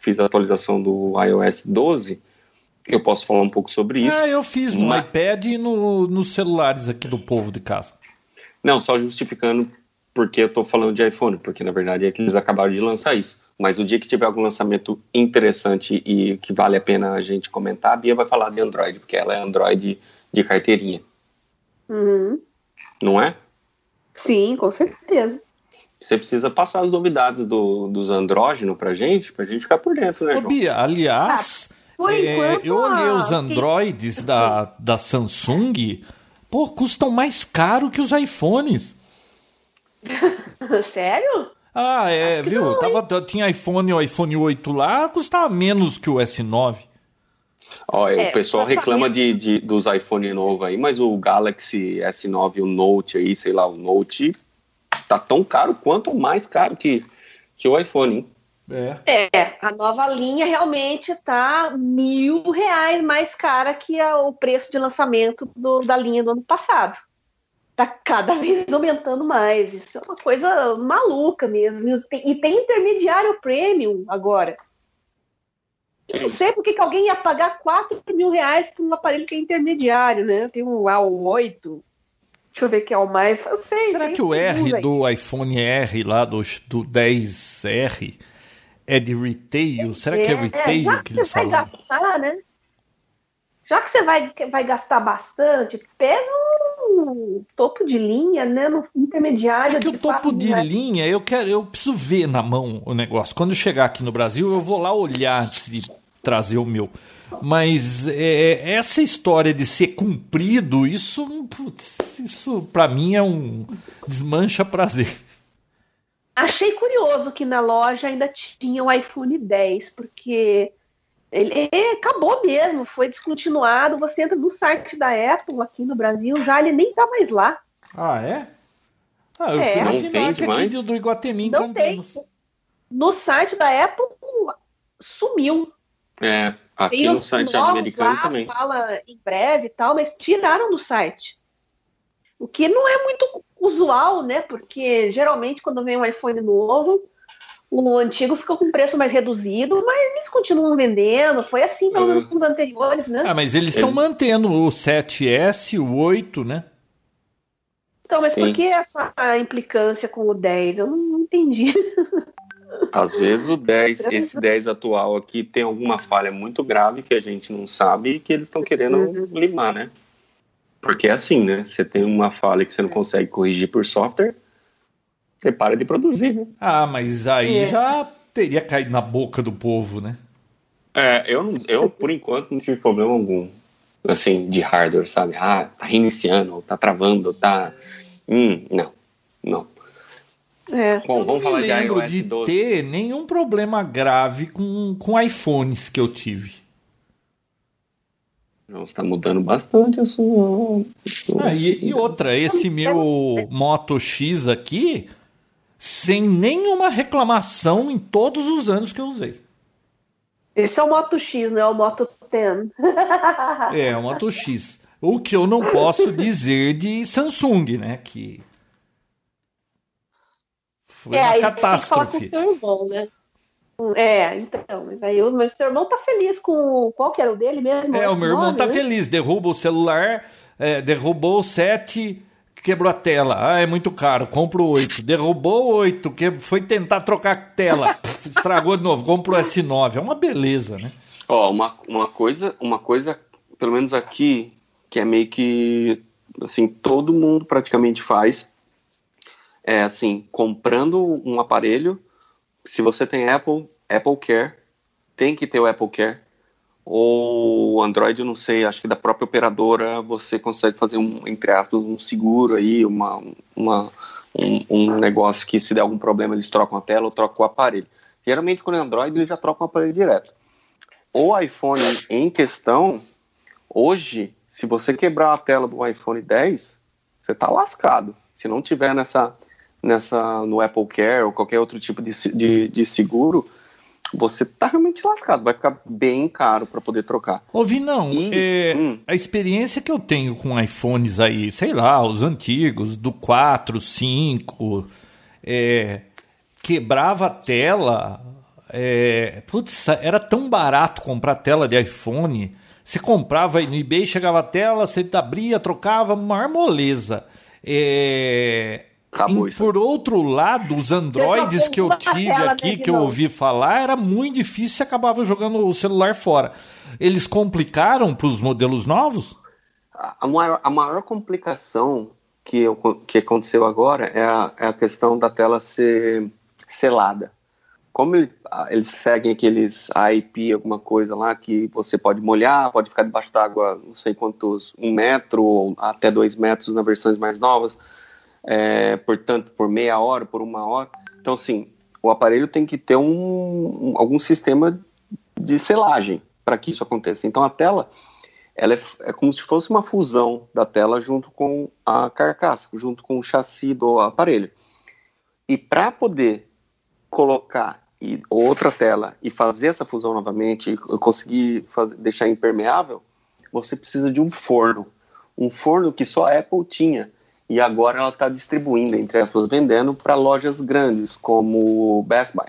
fiz a atualização do iOS 12, eu posso falar um pouco sobre isso. Ah, eu fiz no Mas- iPad e no- nos celulares aqui do povo de casa. Não, só justificando porque eu tô falando de iPhone, porque na verdade é que eles acabaram de lançar isso. Mas o dia que tiver algum lançamento interessante e que vale a pena a gente comentar, a Bia vai falar de Android, porque ela é Android de carteirinha, Uhum. não é? Sim, com certeza. Você precisa passar as novidades do, dos andrógenos pra gente, pra gente ficar por dentro, né, Ô, João? Bia, aliás, Por é, enquanto, eu olhei os que- Androids da, da Samsung, pô, custam mais caro que os iPhones. (laughs) Sério? Ah, é, viu? não, Tava, tinha iPhone, o iPhone 8 lá, custava menos que o S9. Ó, É, o pessoal lançamento- reclama de, de- dos iPhone novo aí, mas o Galaxy S9, o Note aí, sei lá, o Note tá tão caro quanto ou mais caro que, que o iPhone, hein? É. É, a nova linha realmente tá mil reais mais cara que a- o preço de lançamento do- da linha do ano passado. Tá cada (laughs) vez aumentando mais. Isso é uma coisa maluca mesmo. E tem- intermediário premium agora. Eu não sei por que alguém ia pagar 4 mil reais por um aparelho que é intermediário, né? Tem um A8. Deixa eu ver que é o mais. Eu sei. Será que o R do iPhone R lá, do, do 10R, é de retail? Será que é retail já que você eles vai falam? gastar, né? Já que você vai, vai gastar bastante, pega um topo de linha, né? No intermediário. Porque o de topo de reais. linha, eu quero, eu preciso ver na mão o negócio. Quando eu chegar aqui no Brasil, eu vou lá olhar antes de trazer o meu. Mas é, essa história de ser cumprido, isso, putz, isso para mim é um desmancha prazer. Achei curioso que na loja ainda tinha o iPhone 10, porque ele acabou mesmo, foi descontinuado. Você entra no site da Apple aqui no Brasil, já ele nem tá mais lá. Ah, é? Ah, eu é. fui na FINAC aqui do, do Iguatemi. Não tem. No site da Apple sumiu. É, aqui tem no site americano lá, também. Fala em breve e tal, mas tiraram do site. O que não é muito usual, né? Porque geralmente quando vem um iPhone novo, o antigo fica com preço mais reduzido, mas eles continuam vendendo. Foi assim pelo menos nos anteriores, né? Ah, mas eles estão eles... mantendo o 7S, o 8, né? Então, mas Sim. por que essa implicância com o 10? Eu não entendi. (laughs) Às vezes o 10, esse 10 atual aqui tem alguma falha muito grave que a gente não sabe e que eles estão querendo uhum. limar, né? Porque é assim, né? Você tem uma falha que você não consegue corrigir por software, você para de produzir, né? Ah, mas aí é. já teria caído na boca do povo, né? É, eu, eu (laughs) por enquanto não tive problema algum, assim, de hardware, sabe? Ah, tá reiniciando, tá travando, tá... Hum, não, não. É. Bom, vamos falar de iOS de 12. ter nenhum problema grave com, com iPhones que eu tive. Não, está mudando bastante isso. Ah, e, e, outra, esse meu Moto X aqui, sem nenhuma reclamação em todos os anos que eu usei. Esse é o Moto X, não é o Moto 10. (laughs) é, o Moto X. O que eu não posso dizer de Samsung, né? Que foi é, uma catástrofe. Tem que falar com o seu irmão, né? É, então, mas aí o meu seu irmão tá feliz com. Qual que era o dele mesmo? É, o meu irmão nome, tá né? feliz, derruba o celular, é, derrubou o 7, quebrou a tela. Ah, é muito caro, compro o 8. Derrubou o 8, que foi tentar trocar a tela, (laughs) estragou de novo, compro o S9. É uma beleza, né? Ó, uma, uma coisa, uma coisa, pelo menos aqui, que é meio que assim, todo mundo praticamente faz, é assim, comprando um aparelho, se você tem Apple, Apple Care, tem que ter o Apple Care. Ou Android, eu não sei, acho que da própria operadora você consegue fazer um, entre aspas, um seguro aí, uma, uma, um, um negócio que se der algum problema eles trocam a tela ou trocam o aparelho. Geralmente quando é Android eles já trocam o aparelho direto. O iPhone em questão, hoje, se você quebrar a tela do iPhone 10, você tá lascado. Se não tiver nessa nessa no Apple Care ou qualquer outro tipo de, de, de seguro, você tá realmente lascado, vai ficar bem caro para poder trocar. Ouvi não, e, é, hum. a experiência que eu tenho com iPhones aí, sei lá, os antigos, do 4, 5, é, quebrava a tela, é, putz, era tão barato comprar tela de iPhone, você comprava no eBay, chegava a tela, você abria, trocava, maior moleza. É, Acabou e, por outro lado, os Androids que eu tive aqui, que eu ouvi falar, era muito difícil e acabava jogando o celular fora. Eles complicaram para os modelos novos? A maior, a maior complicação que, eu, que aconteceu agora é a, é a questão da tela ser selada. Como ele, eles seguem aqueles IP, alguma coisa lá, que você pode molhar, pode ficar debaixo d'água não sei quantos, um metro ou até dois metros nas versões mais novas é, portanto, por meia hora, por uma hora. Então, assim, o aparelho tem que ter um, um algum sistema de selagem para que isso aconteça. Então, a tela ela é, é, como se fosse uma fusão da tela junto com a carcaça, junto com o chassi do aparelho. E para poder colocar e, outra tela e fazer essa fusão novamente e conseguir fazer, deixar impermeável, você precisa de um forno. Um forno que só a Apple tinha e agora ela está distribuindo, entre aspas, vendendo para lojas grandes, como Best Buy.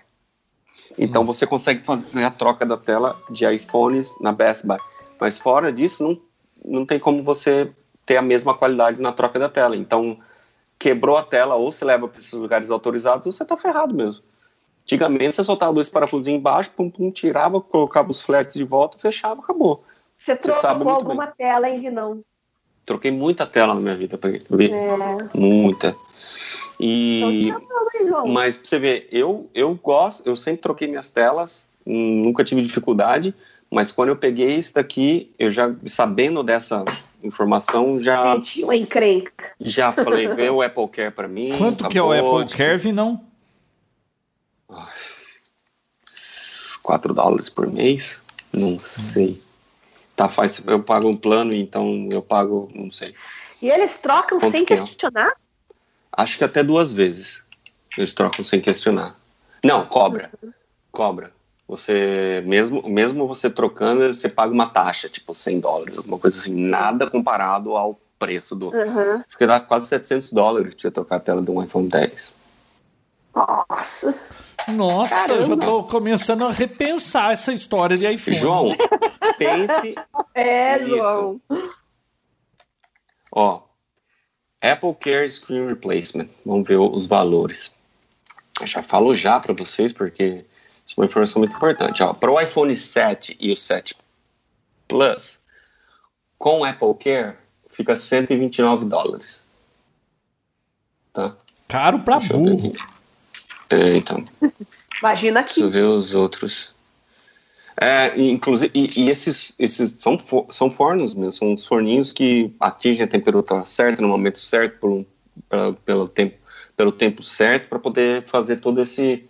Então uhum. você consegue fazer a troca da tela de iPhones na Best Buy. Mas fora disso, não, não tem como você ter a mesma qualidade na troca da tela. Então, quebrou a tela, ou você leva para esses lugares autorizados, ou você está ferrado mesmo. Antigamente, você soltava dois parafusinhos embaixo, pum, pum, tirava, colocava os flats de volta, fechava, acabou. Você trocou alguma bem. tela, hein, não? Troquei muita tela na minha vida, é. muita. E então, mas pra você ver, eu eu gosto, eu sempre troquei minhas telas, nunca tive dificuldade, Mas quando eu peguei esse daqui, eu já sabendo dessa informação, já Sentiu a encrenca. já falei, vê o Apple Care para mim. Quanto que é o Apple Care, não? 4 dólares por mês? Não sei. Tá, faz, eu pago um plano, então eu pago, não sei. E eles trocam Quanto sem que é? questionar? Acho que até duas vezes. Eles trocam sem questionar. Não, cobra. Cobra. Você, mesmo, mesmo você trocando, você paga uma taxa, tipo 100 dólares, alguma coisa assim. Nada comparado ao preço do. Uhum. Acho que dá quase 700 dólares pra você trocar a tela de um iPhone 10. Nossa. Nossa, eu já Caramba. tô começando a repensar essa história de iPhone. João, pense. É, Isso. João. Ó, Apple Care Screen Replacement. Vamos ver os valores. Eu já falo já para vocês, porque isso é uma informação muito importante. Ó, para o iPhone 7 e o 7 Plus, com o Apple Care, fica 129 dólares. Tá? Caro pra burro. aqui. É, então. (laughs) Imagina Deixa eu aqui. ver os outros. É, e, inclusive, e, e esses, esses são, fo- são fornos mesmo, são os forninhos que atingem a temperatura certa, no momento certo, por um, pela- pelo, tempo, pelo tempo certo, para poder fazer todo esse.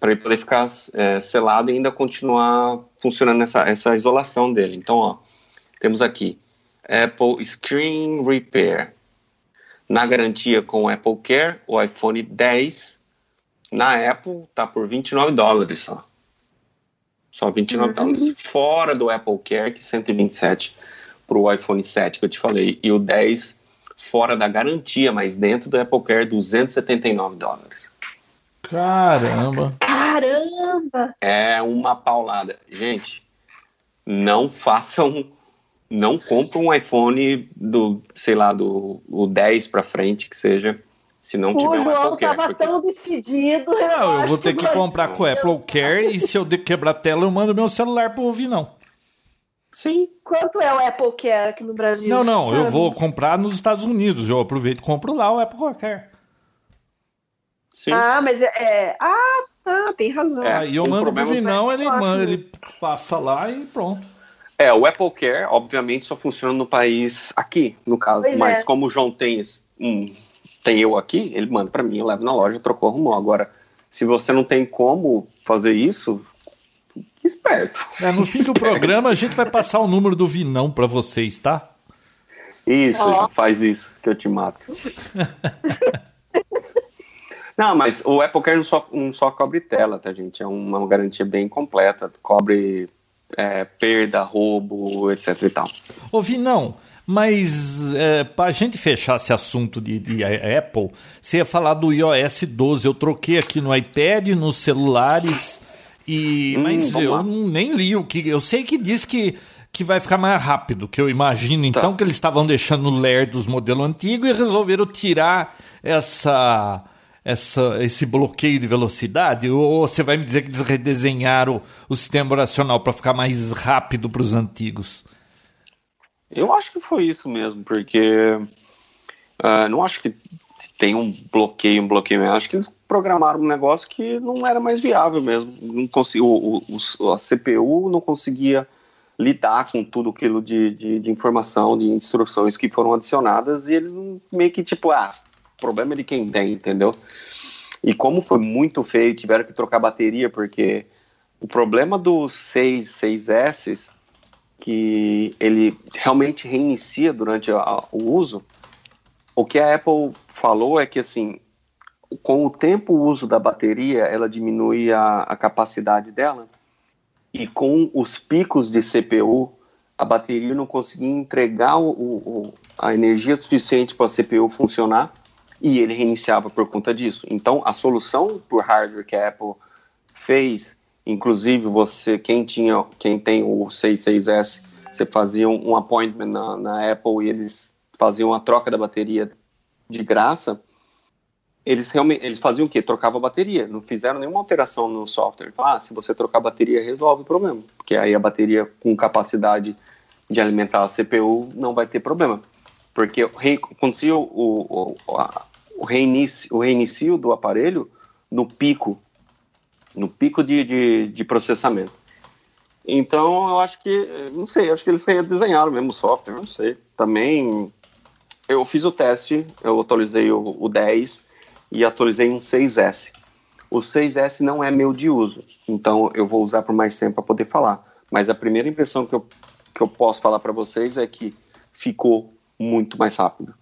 para ele poder ficar é, selado e ainda continuar funcionando essa, essa isolação dele. Então, ó, temos aqui Apple Screen Repair. Na garantia com Apple Care, o iPhone 10 na Apple tá por 29 dólares só. Só 29 Uhum. dólares. Fora do Apple Care, que é 127 pro iPhone 7 que eu te falei. E o 10 fora da garantia, mas dentro do Apple Care, 279 dólares. Caramba. Caramba! É uma paulada. Gente, não façam. Não comprem um iPhone do, sei lá, do o 10 pra frente, que seja, se não O tiver um João Apple Care. tava porque- tão decidido. Não, eu vou ter que comprar com o Apple Care e se eu quebrar a tela, eu mando meu celular pro ouvir, não. Sim, Quanto é o Apple Care aqui no Brasil? Não, não, eu vou comprar nos Estados Unidos. Eu aproveito e compro lá o Apple Care. sim. Ah, mas é. é- Ah, tá, tem razão. É. Aí eu o mando pro Vinão, ele, manda, ele passa lá e pronto. É, o Apple Care, obviamente, só funciona no país aqui, no caso. Pois mas é. como o João tem, esse- um, tem eu aqui, ele manda pra mim, eu levo na loja, trocou, arrumou. Agora, se você não tem como fazer isso, esperto. É, no fim do (laughs) programa, a gente vai passar o número do Vinão pra vocês, tá? Isso, Ó. faz isso, que eu te mato. (laughs) não, mas o Apple Care não só, não só cobre tela, tá, gente? É uma garantia bem completa. Cobre é, perda, roubo, etc e tal. Ô, Vinão, mas é, pra gente fechar esse assunto de, de Apple, você ia falar do iOS 12. Eu troquei aqui no iPad, nos celulares, e Hum, mas eu lá. nem li o que. Eu sei que diz que, que vai ficar mais rápido, que eu imagino então Tá. que eles estavam deixando ler dos modelos antigos e resolveram tirar essa. Essa, esse bloqueio de velocidade? Ou você vai me dizer que eles redesenharam o sistema operacional para ficar mais rápido para os antigos? Eu acho que foi isso mesmo, porque ah, não acho que tem um bloqueio, um bloqueio mesmo. Acho que eles programaram um negócio que não era mais viável mesmo. Não consegui, o, o- a CPU não conseguia lidar com tudo aquilo de, de, de informação, de instruções que foram adicionadas e eles meio que tipo, ah, problema é de quem tem, entendeu? E como foi muito feio, tiveram que trocar bateria, porque o problema do 6, 6S que ele realmente reinicia durante a- o uso, o que a Apple falou é que assim, com o tempo o uso da bateria, ela diminui a, a capacidade dela e com os picos de CPU, a bateria não conseguia entregar o, o- a energia suficiente para a CPU funcionar e ele reiniciava por conta disso. Então, a solução por hardware que a Apple fez, inclusive você, quem tinha, quem tem o 66S, você fazia um, appointment na, na Apple e eles faziam a troca da bateria de graça. Eles realmente, eles faziam o quê? Trocava a bateria, não fizeram nenhuma alteração no software. Ah, se você trocar a bateria, resolve o problema, porque aí a bateria com capacidade de alimentar a CPU não vai ter problema, porque acontecia o, o, o, a- o o reinicio do aparelho no pico, no pico de, de, de processamento. Então, eu acho que, não sei, acho que eles desenharam mesmo o software, não sei. Também, eu fiz o teste, eu atualizei o, o 10 e atualizei um 6S. O 6S não é meu de uso, então eu vou usar por mais tempo para poder falar. Mas a primeira impressão que eu, que eu posso falar para vocês é que ficou muito mais rápido.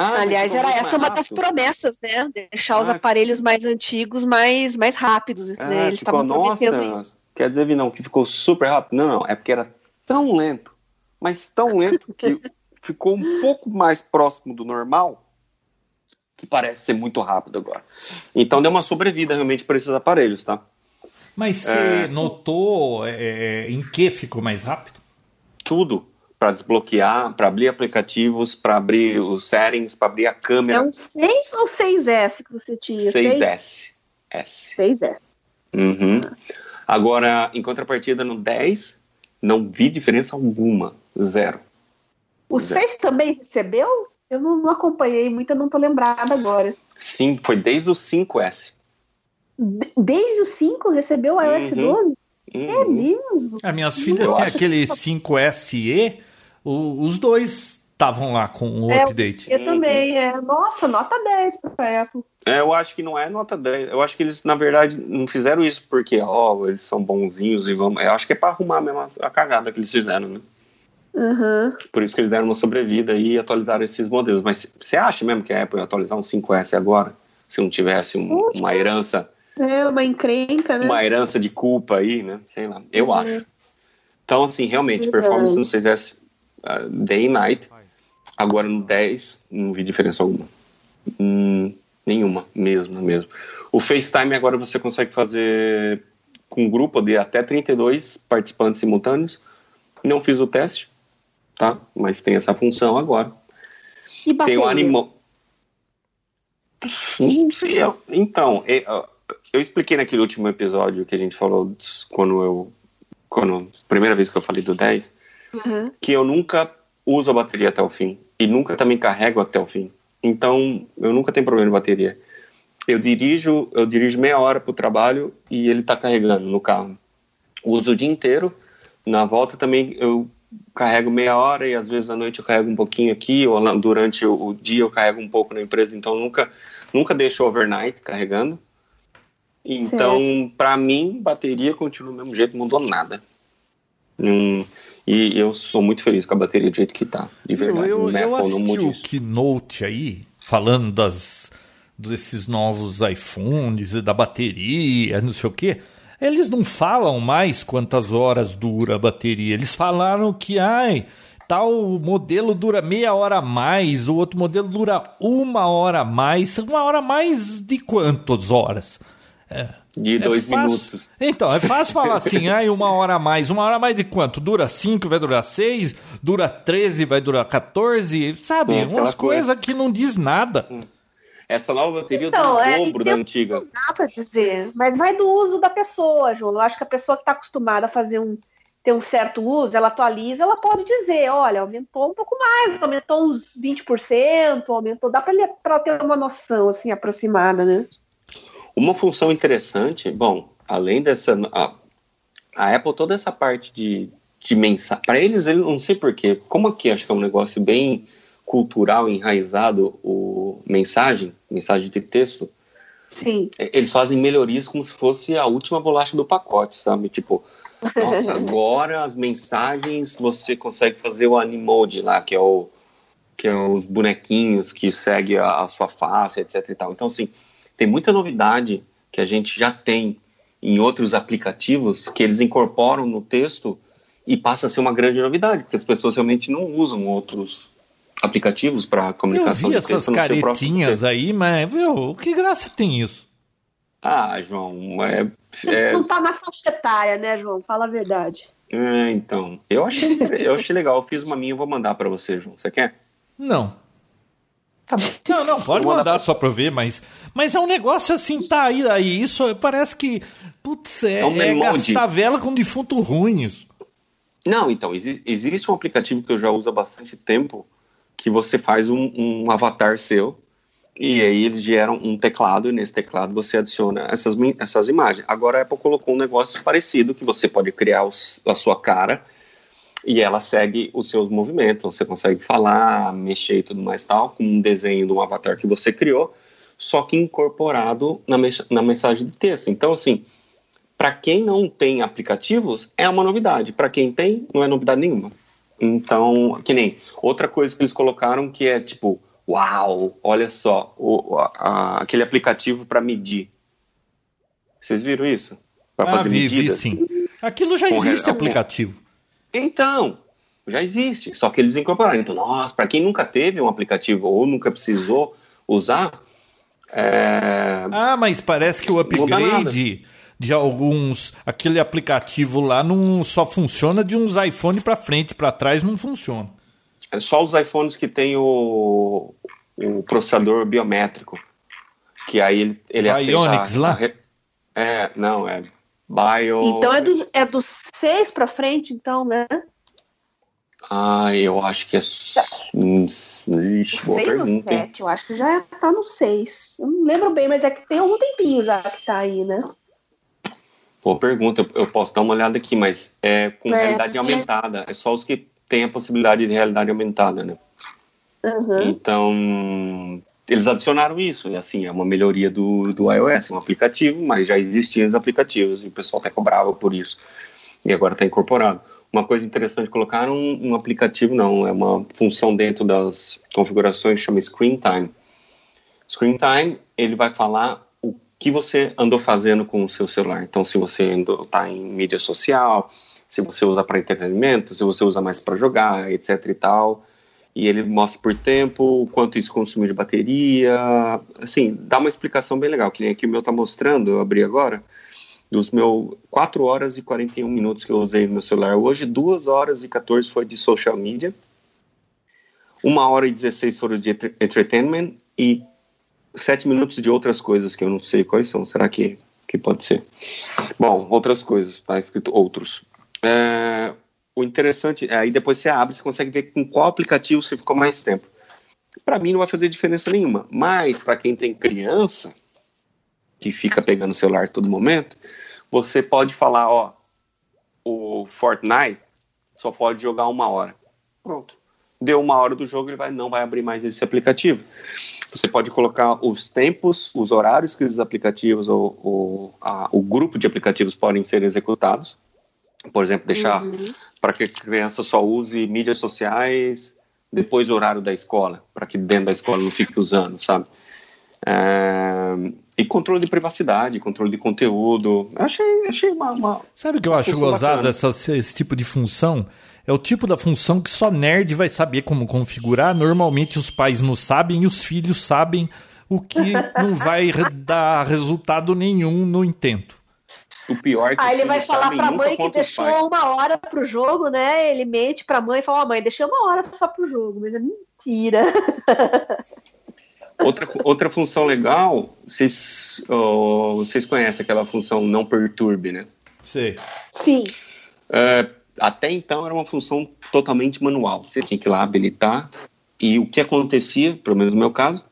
Ah, Aliás, era essa uma das promessas, né? Deixar ah, os aparelhos mais antigos mais, mais rápidos. Ah, né? Eles estavam prometendo isso. Quer dizer, não, que ficou super rápido? Não, não, é porque era tão lento, mas tão lento (laughs) que ficou um pouco mais próximo do normal, que parece ser muito rápido agora. Então deu uma sobrevida realmente para esses aparelhos, tá? Mas você é, notou é, em que ficou mais rápido? Tudo para desbloquear, para abrir aplicativos, para abrir os settings, para abrir a câmera. É um 6 ou 6S que você tinha? 6S. 6? 6S. Uhum. Agora, em contrapartida, no 10, não vi diferença alguma. Zero. O Zero. 6 também recebeu? Eu não, não acompanhei muito, eu não estou lembrada agora. Sim, foi desde o 5S. Desde o 5 recebeu o iOS uhum. 12? É uhum. É mesmo? As minhas filhas têm aquele 5SE o, os dois estavam lá com o é, update. Eu também, é. Nossa, nota 10 para Apple. É, eu acho que não é nota 10. Eu acho que eles, na verdade, não fizeram isso porque, ó, eles são bonzinhos e vamos. Eu acho que é para arrumar mesmo a, a, cagada que eles fizeram, né? Uhum. Por isso que eles deram uma sobrevida e atualizaram esses modelos. Mas você acha mesmo que a Apple ia atualizar um 5S agora? Se não tivesse um, uma herança. É, uma encrenca, né? Uma herança de culpa aí, né? Sei lá. Eu uhum. acho. Então, assim, realmente, performance no 6S uh, day e night. Agora no 10, não vi diferença alguma. Hum, nenhuma, mesmo, mesmo. O FaceTime agora você consegue fazer com um grupo de até 32 participantes simultâneos. Não fiz o teste, tá? Mas tem essa função agora. E tem o animal. Então, eu expliquei naquele último episódio que a gente falou quando eu. Quando, primeira vez que eu falei do 10, uhum. que eu nunca uso a bateria até o fim e nunca também carrego até o fim. Então, eu nunca tenho problema de bateria. Eu dirijo, eu dirijo meia hora para o trabalho e ele está carregando no carro. Uso o dia inteiro. Na volta também eu carrego meia hora e às vezes à noite eu carrego um pouquinho aqui ou durante o, dia eu carrego um pouco na empresa. Então nunca nunca deixo overnight carregando. Então, para mim, bateria continua do mesmo jeito, não mudou nada. Hum, e eu sou muito feliz com a bateria do jeito que tá. De verdade. Eu, eu, eu assisti o Keynote aí, falando das, desses novos iPhones e da bateria, não sei o quê. Eles não falam mais quantas horas dura a bateria. Eles falaram que, ai, tal modelo dura meia hora a mais, o outro modelo dura uma hora a mais. Uma hora a mais de quantas horas? É. De é dois fácil... minutos. Então, é fácil falar (laughs) assim, aí uma hora a mais. Uma hora a mais de quanto? Dura 5, vai durar 6, dura 13, vai durar 14, sabe? É, Umas coisas coisa. que não diz nada. Hum. Essa nova bateria então, é o dobro da antiga. Não dá pra dizer, mas vai do uso da pessoa, João. Eu acho que a pessoa que está acostumada a fazer um ter um certo uso, ela atualiza, ela pode dizer, olha, aumentou um pouco mais, aumentou uns 20%, aumentou, dá para ter uma noção assim aproximada, né? Uma função interessante, bom, além dessa. A, a Apple, toda essa parte de, de mensagem. Para eles, eu não sei porquê, como aqui acho que é um negócio bem cultural, enraizado, o mensagem, mensagem de texto. Sim. Eles fazem melhorias como se fosse a última bolacha do pacote, sabe? Tipo, nossa, (laughs) agora as mensagens você consegue fazer o Animode lá, que é o que é os bonequinhos que segue a, a sua face, etc e tal. Então, assim, tem muita novidade que a gente já tem em outros aplicativos que eles incorporam no texto e passa a ser uma grande novidade, porque as pessoas realmente não usam outros aplicativos para comunicação. Eu vi essas caretinhas aí, mas viu, que graça tem isso? Ah, João, é, é... não tá na faixa etária, né, João? Fala a verdade. É, então, eu achei, eu achei legal, eu fiz uma minha, eu vou mandar para você, João. Você quer? Não. Tá (laughs) não, não, pode mandar só pra ver, mas, mas é um negócio assim, tá aí, aí isso parece que, putz, é, é, um é gastar vela com defunto ruim isso. Não, então, existe um aplicativo que eu já uso há bastante tempo, que você faz um, um avatar seu, E aí eles geram um teclado, e nesse teclado você adiciona essas, essas imagens. Agora a Apple colocou um negócio parecido, que você pode criar os, a sua cara e ela segue os seus movimentos. Você consegue falar, mexer e tudo mais tal, com um desenho de um avatar que você criou, só que incorporado na, na mensagem de texto. Então, assim, para quem não tem aplicativos, é uma novidade. Para quem tem, não é novidade nenhuma. Então, que nem outra coisa que eles colocaram que é tipo Uau, olha só, o, a, aquele aplicativo para medir. Vocês viram isso? Para ah, fazer vi, medidas? Vi, sim. Aquilo já existe re... aplicativo. Então, já existe, só que eles incorporaram. Então, nossa, para quem nunca teve um aplicativo ou nunca precisou usar. É... Ah, mas parece que o upgrade de alguns. Aquele aplicativo lá não só funciona de uns iPhone para frente, para trás não funciona. É só os iPhones que tem o, o processador biométrico. Que aí ele, ele Bionics aceita. lá? É, não, é Bio. Então é do, é do 6 para frente, então, né? Ah, eu acho que é. Ixi, boa pergunta. 7, eu acho que já tá no 6. Eu não lembro bem, mas é que tem algum tempinho já que tá aí, né? Boa pergunta, eu posso dar uma olhada aqui, mas é com é, realidade aumentada. É só os que tem a possibilidade de realidade aumentada, né? Uhum. Então, eles adicionaram isso, e assim, é uma melhoria do, do iOS, um aplicativo, mas já existiam os aplicativos, e o pessoal até cobrava por isso, e agora está incorporado. Uma coisa interessante, colocaram um, um, aplicativo, não, é uma função dentro das configurações, chama Screen Time. Screen Time, ele vai falar o que você andou fazendo com o seu celular. Então, se você está em mídia social, se você usa para entretenimento, se você usa mais para jogar, etc e tal. E ele mostra por tempo quanto isso consumiu de bateria. Assim, dá uma explicação bem legal. Que nem aqui o meu tá mostrando, eu abri agora, dos meus 4 horas e 41 minutos que eu usei no meu celular hoje, 2 horas e 14 foi de social media, 1 hora e 16 foram de entertainment e 7 minutos de outras coisas que eu não sei quais são. Será que, que pode ser? Bom, outras coisas, tá escrito outros. É, o interessante, aí depois você abre, você consegue ver com qual aplicativo você ficou mais tempo. Para mim não vai fazer diferença nenhuma, mas para quem tem criança que fica pegando o celular todo momento, você pode falar, ó, o Fortnite só pode jogar uma hora. Pronto. Deu uma hora do jogo, ele vai, não vai abrir mais esse aplicativo. Você pode colocar os tempos, os horários que esses aplicativos ou, ou a, o grupo de aplicativos podem ser executados. Por exemplo, deixar uhum. Para que a criança só use mídias sociais depois do horário da escola, para que dentro da escola não fique usando, sabe? É, e controle de privacidade, controle de conteúdo. Achei, achei uma, uma Sabe o que eu acho gozado essa, esse tipo de função? É o tipo da função que só nerd vai saber como configurar. Normalmente os pais não sabem e os filhos sabem, o que não vai (laughs) dar resultado nenhum no intento. O pior é que Aí ele vai falar pra mãe que deixou uma hora pro jogo, né? Ele mente pra mãe e fala: Ó, oh, mãe, deixei uma hora só pro jogo, mas é mentira. Outra, outra função legal, vocês, oh, vocês conhecem aquela função não perturbe, né? Sim. Sim. É, até então era uma função totalmente manual. Você tinha que ir lá habilitar. E o que acontecia, pelo menos no meu caso,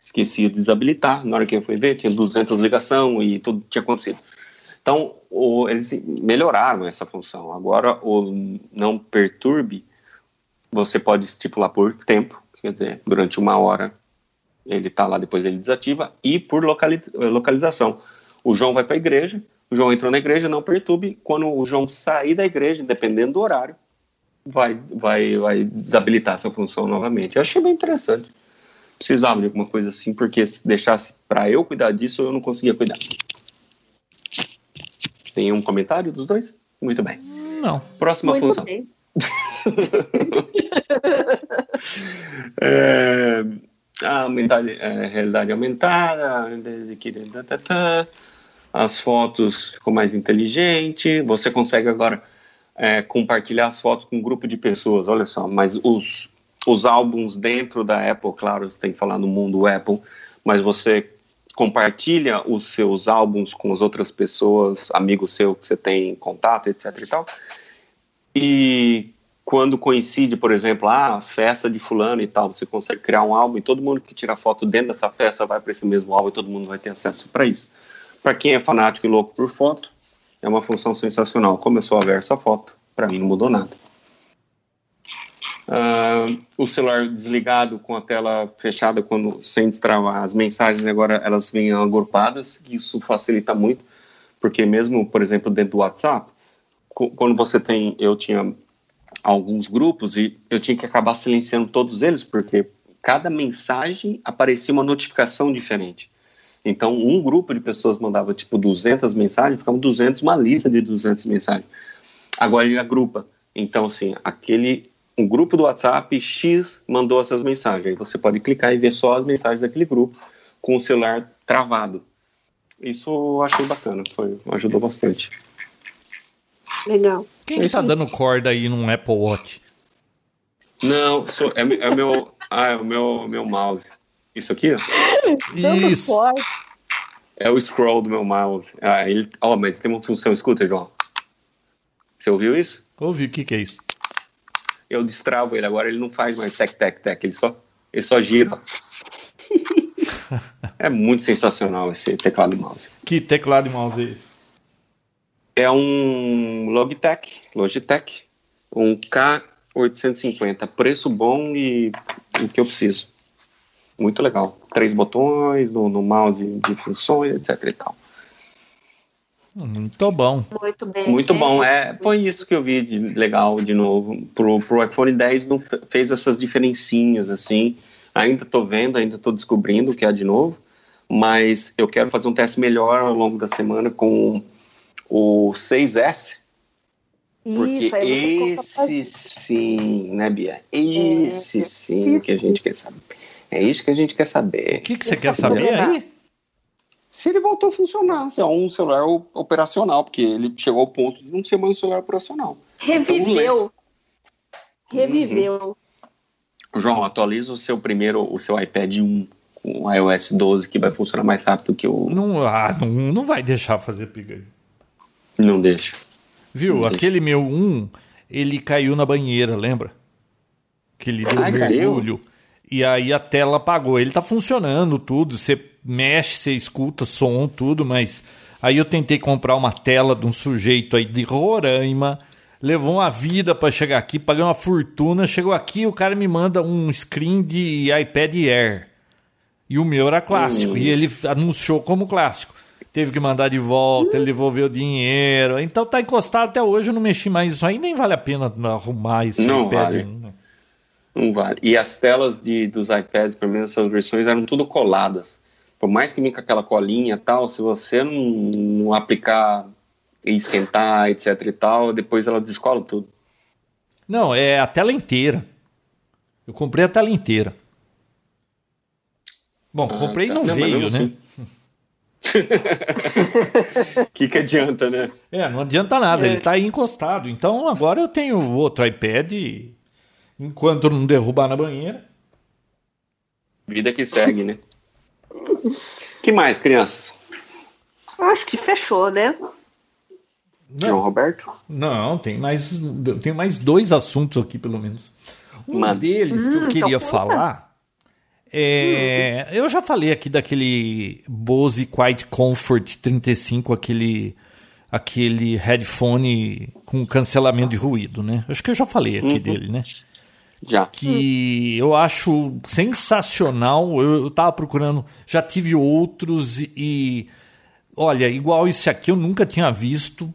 esquecia de desabilitar. Na hora que eu fui ver, tinha 200 ligação e tudo tinha acontecido. Então, o, eles melhoraram essa função. Agora, o não perturbe, você pode estipular por tempo, quer dizer, durante uma hora ele está lá, depois ele desativa, e por locali localização. O João vai para a igreja, o João entrou na igreja, não perturbe. Quando o João sair da igreja, dependendo do horário, vai, vai, vai desabilitar essa função novamente. Eu achei bem interessante. Precisava de alguma coisa assim, porque se deixasse para eu cuidar disso, eu não conseguia cuidar. Tem um comentário dos dois? Muito bem. Não. Próxima Muito função. Bem. (laughs) é, a aumentar, é, realidade aumentada, as fotos ficou mais inteligente, você consegue agora é, compartilhar as fotos com um grupo de pessoas, olha só, mas os, os álbuns dentro da Apple, claro, você tem que falar no mundo Apple, mas você compartilha os seus álbuns com as outras pessoas, amigos seu que você tem contato, etc e tal. E quando coincide, por exemplo, ah, festa de fulano e tal, você consegue criar um álbum e todo mundo que tira foto dentro dessa festa vai para esse mesmo álbum e todo mundo vai ter acesso para isso. Para quem é fanático e louco por foto, é uma função sensacional. Começou a Versa Foto, para mim não mudou nada. Uh, o celular desligado com a tela fechada quando sem destravar as mensagens agora elas vêm agrupadas isso facilita muito porque mesmo por exemplo dentro do WhatsApp quando você tem eu tinha alguns grupos e eu tinha que acabar silenciando todos eles porque cada mensagem aparecia uma notificação diferente. Então um grupo de pessoas mandava tipo 200 mensagens ficavam 200 uma lista de 200 mensagens. Agora ele agrupa. Então assim aquele um grupo do WhatsApp X mandou essas mensagens. Aí você pode clicar e ver só as mensagens daquele grupo com o celular travado. Isso eu achei bacana, foi, ajudou bastante. Legal. Quem está dando corda aí num Apple Watch? Não, sou, é, é meu, ah, é o meu, meu mouse. Isso aqui? Isso. É o scroll do meu mouse. Ah, ele, oh, mas tem uma função, escuta, João. Você ouviu isso? Ouvi, o que, que é isso? Eu destravo ele. Agora ele não faz mais tec, tec, tec. Ele só, ele só gira. é muito sensacional esse teclado e mouse. Que teclado e mouse é esse? É um Logitech, Logitech, um K850, preço bom e o que eu preciso. Muito legal. Três botões no, no mouse de funções, etc e tal. Muito bom. Muito bem. Muito bom. É, foi isso que eu vi de legal de novo. Pro, pro iPhone 10 não fez essas diferencinhas assim. Ainda estou vendo, ainda estou descobrindo o que é de novo. Mas eu quero fazer um teste melhor ao longo da semana com o 6S. Porque isso, esse sim, né, Bia? Esse é, sim que a gente quer saber. É isso que a gente quer saber. O que, que você quer saber aí? Se ele voltou a funcionar, se é um celular operacional, porque ele chegou ao ponto de não ser mais um celular operacional. Reviveu. Então, Reviveu. Uhum. João, atualiza o seu primeiro, o seu iPad 1 com o iOS 12, que vai funcionar mais rápido que o. Não, ah, não, não vai deixar fazer piga. Não deixa. Viu? Não Aquele deixa. meu 1, ele caiu na banheira, lembra? Que ele deu um mergulho. Caiu? E aí a tela apagou. Ele tá funcionando tudo, você mexe, você escuta som, tudo, mas aí eu tentei comprar uma tela de um sujeito aí de Roraima, levou uma vida para chegar aqui, paguei uma fortuna, chegou aqui o cara me manda um screen de iPad Air. E o meu era clássico, uhum. e ele anunciou como clássico. Teve que mandar de volta, ele devolveu o dinheiro. Então tá encostado até hoje, eu não mexi mais isso aí, nem vale a pena arrumar esse não iPad. Vale. Não vale. E as telas de, dos iPads, pelo menos essas versões, eram tudo coladas por mais que venha com aquela colinha e tal, se você não, não aplicar e esquentar, etc e tal, depois ela descola tudo. Não, é a tela inteira. Eu comprei a tela inteira. Bom, ah, comprei e tá. não, não veio, né? Assim. (laughs) que que adianta, né? É, não adianta nada, é. ele tá aí encostado. Então agora eu tenho outro iPad enquanto não derrubar na banheira. Vida que segue, né? Que mais, crianças? Acho que fechou, né? Não. João Roberto? Não, tem mais, tem mais dois assuntos aqui, pelo menos. Um Mano. deles hum, que eu hum, queria então falar é. Hum. Eu já falei aqui daquele Bose Quiet Comfort 35, aquele, aquele headphone com cancelamento de ruído, né? Acho que eu já falei aqui uhum. dele, né? Já. Que eu acho sensacional. Eu, eu tava procurando, já tive outros e. Olha, igual esse aqui eu nunca tinha visto.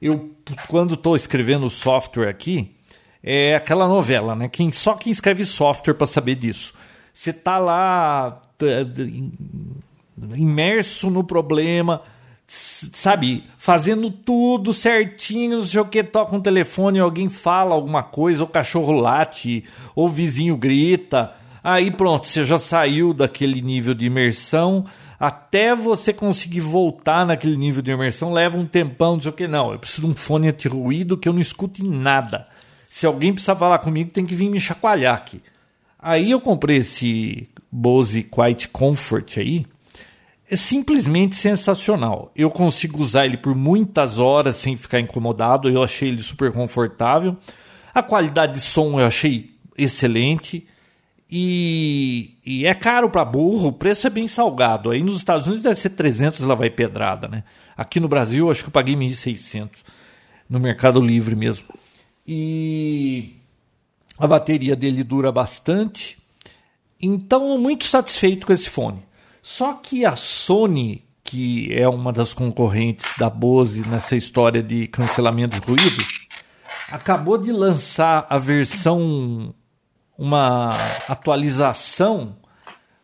Eu, quando estou escrevendo software aqui, é aquela novela, né? Quem, só quem escreve software para saber disso. Você tá lá imerso no problema sabe, fazendo tudo certinho, não sei o que, toca um telefone, alguém fala alguma coisa, o cachorro late, ou vizinho grita. Aí pronto, você já saiu daquele nível de imersão. Até você conseguir voltar naquele nível de imersão, leva um tempão, não sei o que. Não, eu preciso de um fone anti-ruído que eu não escute nada. Se alguém precisar falar comigo, tem que vir me chacoalhar aqui. Aí eu comprei esse Bose Quiet Comfort aí, é simplesmente sensacional. Eu consigo usar ele por muitas horas sem ficar incomodado. Eu achei ele super confortável. A qualidade de som eu achei excelente. E, e é caro para burro, o preço é bem salgado. Aí nos Estados Unidos deve ser 300 lá vai pedrada, né? Aqui no Brasil acho que eu paguei 1.600 no Mercado Livre mesmo. E a bateria dele dura bastante. Então, muito satisfeito com esse fone. Só que a Sony, que é uma das concorrentes da Bose nessa história de cancelamento de ruído, acabou de lançar a versão, uma atualização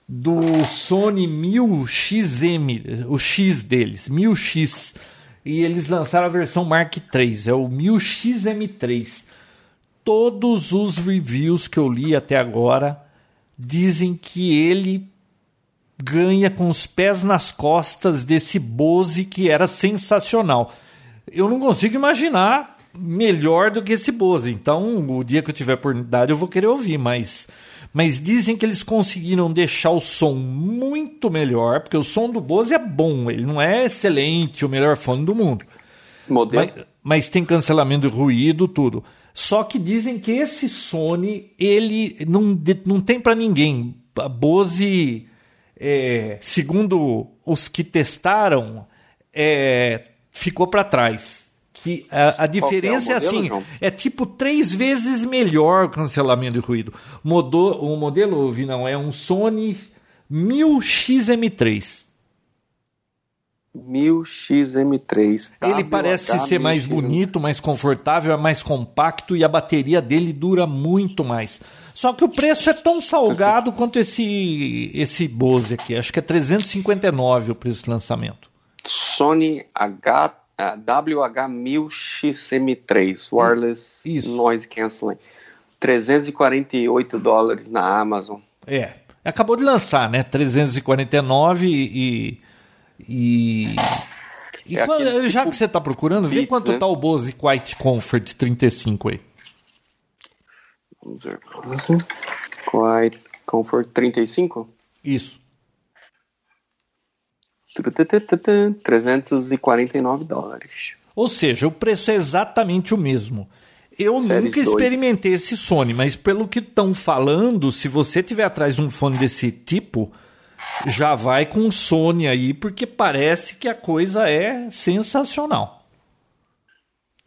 do Sony 1000XM, o X deles, 1000X. E eles lançaram a versão Mark III, é o 1000XM3. Todos os reviews que eu li até agora dizem que ele ganha com os pés nas costas desse Bose que era sensacional. Eu não consigo imaginar melhor do que esse Bose. Então, o dia que eu tiver oportunidade, eu vou querer ouvir, mas mas dizem que eles conseguiram deixar o som muito melhor, porque o som do Bose é bom, ele não é excelente, o melhor fone do mundo. Modelo. Mas, mas tem cancelamento de ruído, tudo. Só que dizem que esse Sony, ele não, não tem para ninguém. A Bose, é, segundo os que testaram, é, ficou para trás. Que a, a diferença é, modelo, é, assim, João? é tipo três vezes melhor o cancelamento de ruído. Modo, o modelo, não é um Sony 1000XM3. 1000XM3. Ele parece ser mais bonito, mais confortável, é mais compacto e a bateria dele dura muito mais. Só que o preço é tão salgado quanto esse esse Bose aqui. Acho que é 359 o preço de lançamento. Sony H, WH1000XM3 Wireless Isso. Noise Cancelling. 348 dólares na Amazon. É. Acabou de lançar, né? 349 e e, e é quando, já tipo que você está procurando, vê quanto está né? o Bose Quiet Comfort 35 aí. Vamos ver. Quiet Comfort 35? Isso. 349 dólares. Ou seja, o preço é exatamente o mesmo. Eu nunca experimentei 2. esse Sony, mas pelo que estão falando, se você tiver atrás de um fone desse tipo, já vai com Sony aí, porque parece que a coisa é sensacional.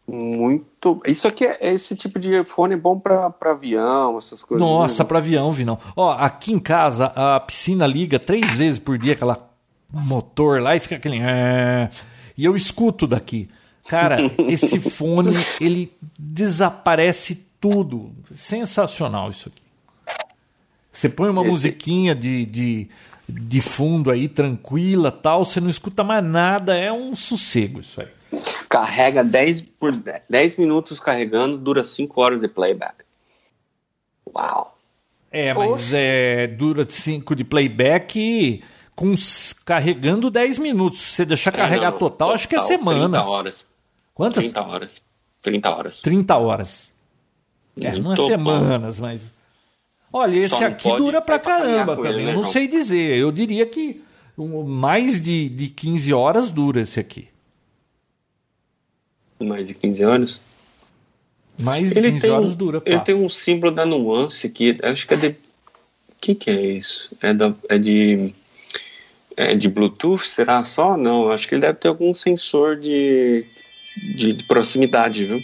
Muito. Isso aqui é esse tipo de fone é bom para avião, essas coisas. Nossa, para avião, Vinão. Ó, aqui em casa a piscina liga três vezes por dia aquela motor lá e fica aquele. É, e eu escuto daqui. Cara, (laughs) esse fone ele desaparece tudo. Sensacional isso aqui. Você põe uma esse... musiquinha de, de de fundo aí, tranquila tal, você não escuta mais nada, é um sossego isso aí. Carrega 10 por 10 minutos carregando, dura 5 horas de playback. Uau! É, mas é, dura 5 de playback com, carregando 10 minutos. Se você deixar é, carregar não, total, total, acho que é semanas. 30 horas. Quantas? 30 horas. 30 horas. 30 horas. É, não é semanas, bom. mas Olha, esse aqui dura pra caramba também. Ele, né, eu não sei dizer. Eu diria que mais de, de 15 horas dura esse aqui. Mais de 15 horas? Mais de ele 15 horas um, dura. Ele tem um símbolo da nuance aqui. Acho que é de. O que, que é isso? É, da, é de. É de Bluetooth? Será só? Não, acho que ele deve ter algum sensor de, de, de proximidade, viu?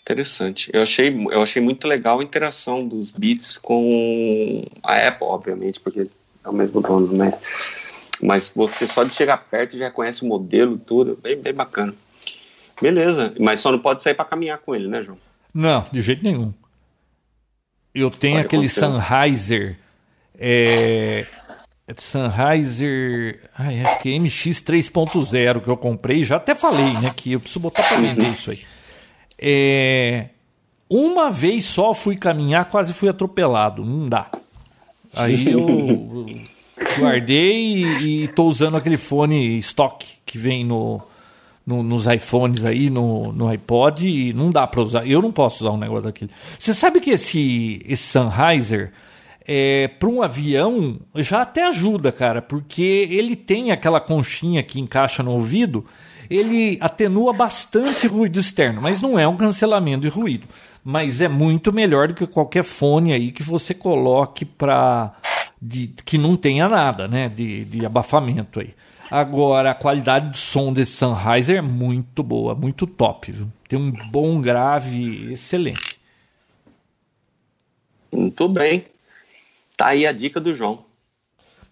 Interessante. Eu achei, eu achei muito legal a interação dos Beats com a Apple, obviamente, porque é o mesmo dono, mas, mas você só de chegar perto já conhece o modelo, tudo, bem, bem bacana. Beleza, mas só não pode sair para caminhar com ele, né, João? Não, de jeito nenhum. Eu tenho pode aquele Sennheiser, é, é Sennheiser, ai, acho que é MX 3.0 que eu comprei, já até falei, né, que eu preciso botar para vender isso aí. É, uma vez só fui caminhar, quase fui atropelado. Não dá. Aí eu (laughs) guardei e estou usando aquele fone stock que vem no, no, nos iPhones aí, no, no iPod, e não dá para usar. Eu não posso usar um negócio daquele. Você sabe que esse, esse Sennheiser, é, para um avião, já até ajuda, cara, porque ele tem aquela conchinha que encaixa no ouvido ele atenua bastante ruído externo, mas não é um cancelamento de ruído. mas é muito melhor do que qualquer fone aí que você coloque para que não tenha nada, né, de, de abafamento aí. Agora, a qualidade do som desse Sennheiser é muito boa, muito top, viu? Tem um bom grave excelente. Muito bem. Tá aí a dica do João.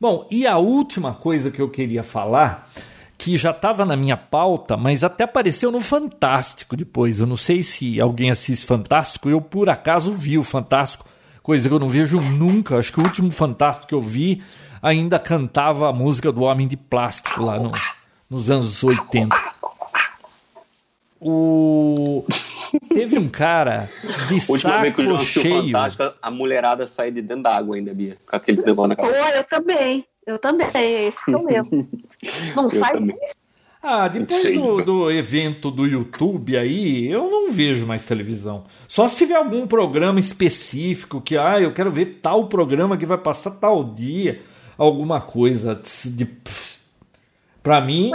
Bom, e a última coisa que eu queria falar, que já estava na minha pauta, mas até apareceu no Fantástico depois. Eu não sei se alguém assiste Fantástico, eu por acaso vi o Fantástico, coisa que eu não vejo nunca. Acho que o último Fantástico que eu vi ainda cantava a música do Homem de Plástico lá no, nos anos 80. O... Teve um cara de (laughs) saco cheio. A mulherada sair de dentro da água ainda, Bia, com aquele negócio na cabeça. Pô, eu também. Eu também, é esse que é o meu. (laughs) Não eu sai também. Ah, depois do, do, evento do YouTube aí, eu não vejo mais televisão. Só se tiver algum programa específico que, ah, eu quero ver tal programa que vai passar tal dia, alguma coisa de. Pra mim,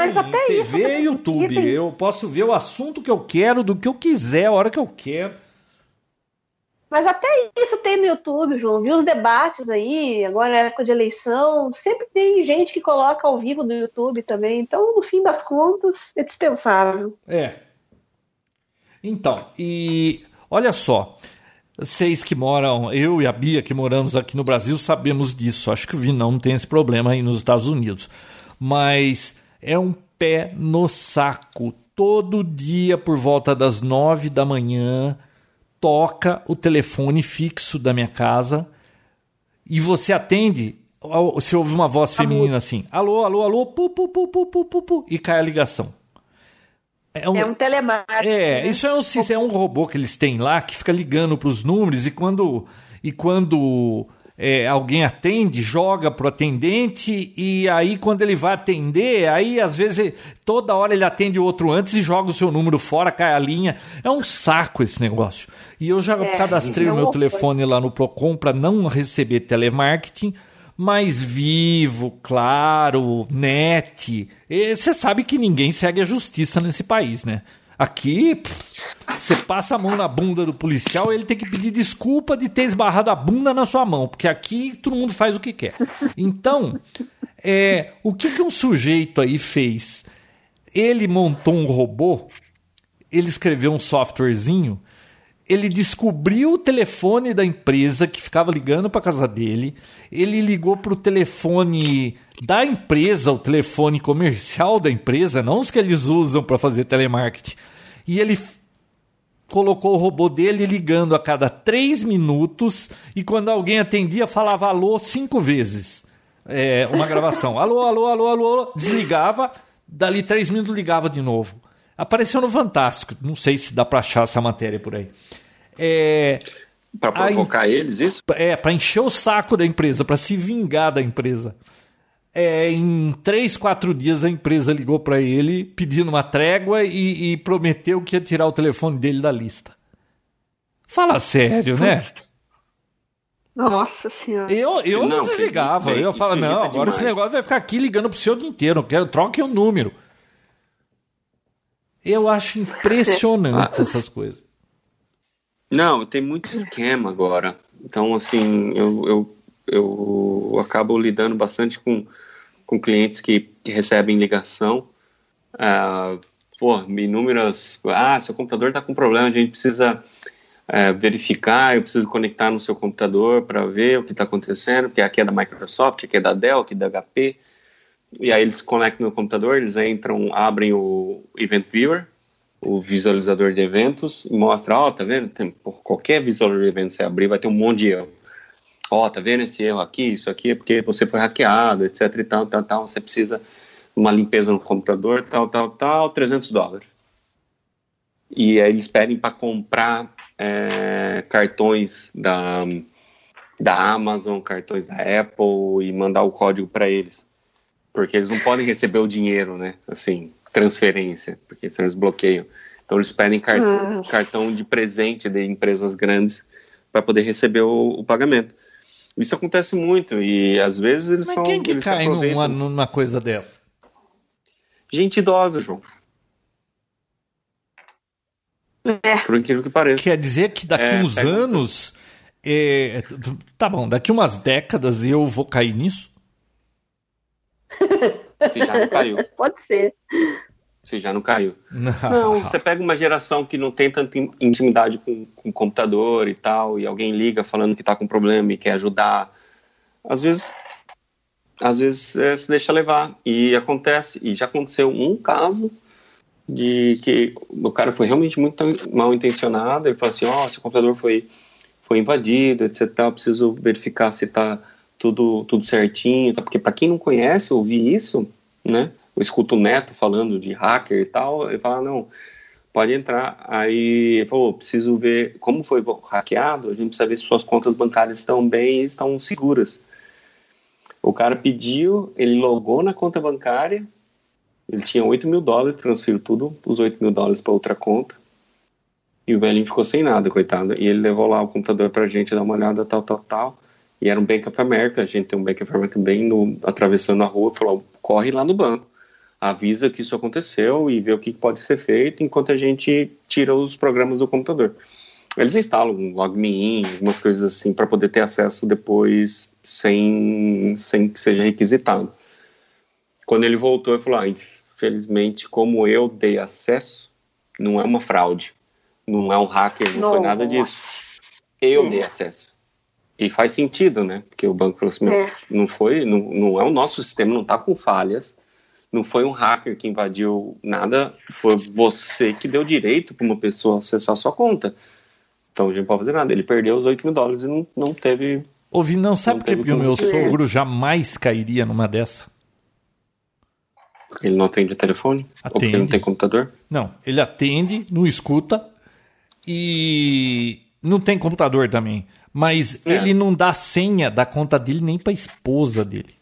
TV isso, é YouTube. Tem... Eu posso ver o assunto que eu quero, do que eu quiser, a hora que eu quero. Mas até isso tem no YouTube, João. Vi os debates aí, agora é época de eleição. Sempre tem gente que coloca ao vivo no YouTube também. Então, no fim das contas, é dispensável. É. Então, e olha só. Vocês que moram, eu e a Bia que moramos aqui no Brasil, sabemos disso. Acho que o Vinão não tem esse problema aí nos Estados Unidos. Mas é um pé no saco. Todo dia, por volta das nove da manhã, toca o telefone fixo da minha casa e você atende. Você ouve uma voz feminina assim: alô, alô, alô, pu, pu, pu, pu, pu, pu, pu, e cai a ligação. É um, é um telemarketing. É, né? isso é um, é um robô que eles têm lá que fica ligando para os números e quando, e quando é, alguém atende, joga pro atendente e aí quando ele vai atender, aí às vezes toda hora ele atende o outro antes e joga o seu número fora, cai a linha. É um saco esse negócio. E eu já é, cadastrei o meu telefone lá no Procon para não receber telemarketing, mas vivo, claro, net. Você sabe que ninguém segue a justiça nesse país, né? Aqui, você passa a mão na bunda do policial, ele tem que pedir desculpa de ter esbarrado a bunda na sua mão, porque aqui todo mundo faz o que quer. Então, é, o que, que um sujeito aí fez? Ele montou um robô, ele escreveu um softwarezinho, ele descobriu o telefone da empresa que ficava ligando para casa dele, ele ligou para o telefone da empresa, o telefone comercial da empresa, não os que eles usam para fazer telemarketing. E ele colocou o robô dele ligando a cada três minutos e quando alguém atendia falava alô cinco vezes. É, uma gravação. alô, alô, alô, alô, alô, desligava, dali três minutos ligava de novo. Apareceu no Fantástico, não sei se dá para achar essa matéria por aí. É, para provocar eles, isso? É, para encher o saco da empresa, para se vingar da empresa é, em três, quatro dias a empresa ligou para ele pedindo uma trégua e, e, prometeu que ia tirar o telefone dele da lista. Fala sério, né? Nossa senhora. Eu, eu não, não desligava. eu falava, não, agora demais. esse negócio vai ficar aqui ligando pro seu dia inteiro. quero, troque o número. Eu acho impressionante (laughs) essas coisas. Não, tem muito esquema agora. Então, assim, eu, eu, eu acabo lidando bastante com com clientes que, que recebem ligação, uh, pô, inúmeras, ah, seu computador está com problema, a gente precisa uh, verificar, eu preciso conectar no seu computador para ver o que está acontecendo, porque aqui é da Microsoft, aqui é da Dell, aqui é da HP, e aí eles conectam no computador, eles entram, abrem o Event Viewer, o visualizador de eventos, e mostra, ó, oh, tá vendo, Tem, qualquer visualizador de eventos você abrir vai ter um monte de erro ó, oh, tá vendo esse erro aqui? Isso aqui é porque você foi hackeado, etc e tal, tal, tal. Você precisa uma limpeza no computador, tal, tal, tal, 300 dólares. E aí eles pedem para comprar é, cartões da, da Amazon, cartões da Apple e mandar o código para eles. Porque eles não podem receber o dinheiro, né? Assim, transferência, porque senão eles bloqueiam. Então eles pedem cartão, cartão de presente de empresas grandes para poder receber o, o pagamento. Isso acontece muito e às vezes eles Mas são. Quem que cai numa, numa coisa dessa? Gente idosa, João. É. Por incrível que pareça. Quer dizer que daqui é, uns anos. É, tá bom, daqui umas décadas eu vou cair nisso? Você já não caiu. (laughs) Pode ser. Você já não caiu. Não. você pega uma geração que não tem tanta intimidade com, com o computador e tal, e alguém liga falando que tá com problema e quer ajudar. Às vezes, às vezes é, se deixa levar. E acontece, e já aconteceu um caso de que o cara foi realmente muito mal intencionado. Ele falou assim: Ó, oh, seu computador foi, foi invadido, etc. Eu preciso verificar se tá tudo, tudo certinho. Tá? Porque para quem não conhece, ouvir isso, né? eu escuto o Neto falando de hacker e tal, ele fala, não, pode entrar. Aí ele falou, preciso ver como foi hackeado, a gente precisa ver se suas contas bancárias estão bem e estão seguras. O cara pediu, ele logou na conta bancária, ele tinha 8 mil dólares, transferiu tudo, os 8 mil dólares para outra conta. E o velhinho ficou sem nada, coitado. E ele levou lá o computador para a gente dar uma olhada, tal, tal, tal. E era um Bank of America, a gente tem um Bank of America bem no, atravessando a rua, falou, corre lá no banco avisa que isso aconteceu e vê o que pode ser feito enquanto a gente tira os programas do computador. Eles instalam um logme algumas coisas assim, para poder ter acesso depois sem, sem que seja requisitado. Quando ele voltou, ele falou: ah, infelizmente, como eu dei acesso, não é uma fraude, não é um hacker, não Nossa. foi nada disso. Eu dei acesso. E faz sentido, né? Porque o banco falou assim: é. não foi, não, não é o nosso sistema, não está com falhas não foi um hacker que invadiu nada, foi você que deu direito para uma pessoa acessar sua conta. Então a gente não pode fazer nada. Ele perdeu os 8 mil dólares e não, não teve. Ouvi, não sabe por que o meu sogro jamais cairia numa dessa? Porque ele não atende o telefone? Atende. Ou porque não tem computador? Não, ele atende, não escuta e não tem computador também. Mas é. ele não dá senha da conta dele nem para a esposa dele.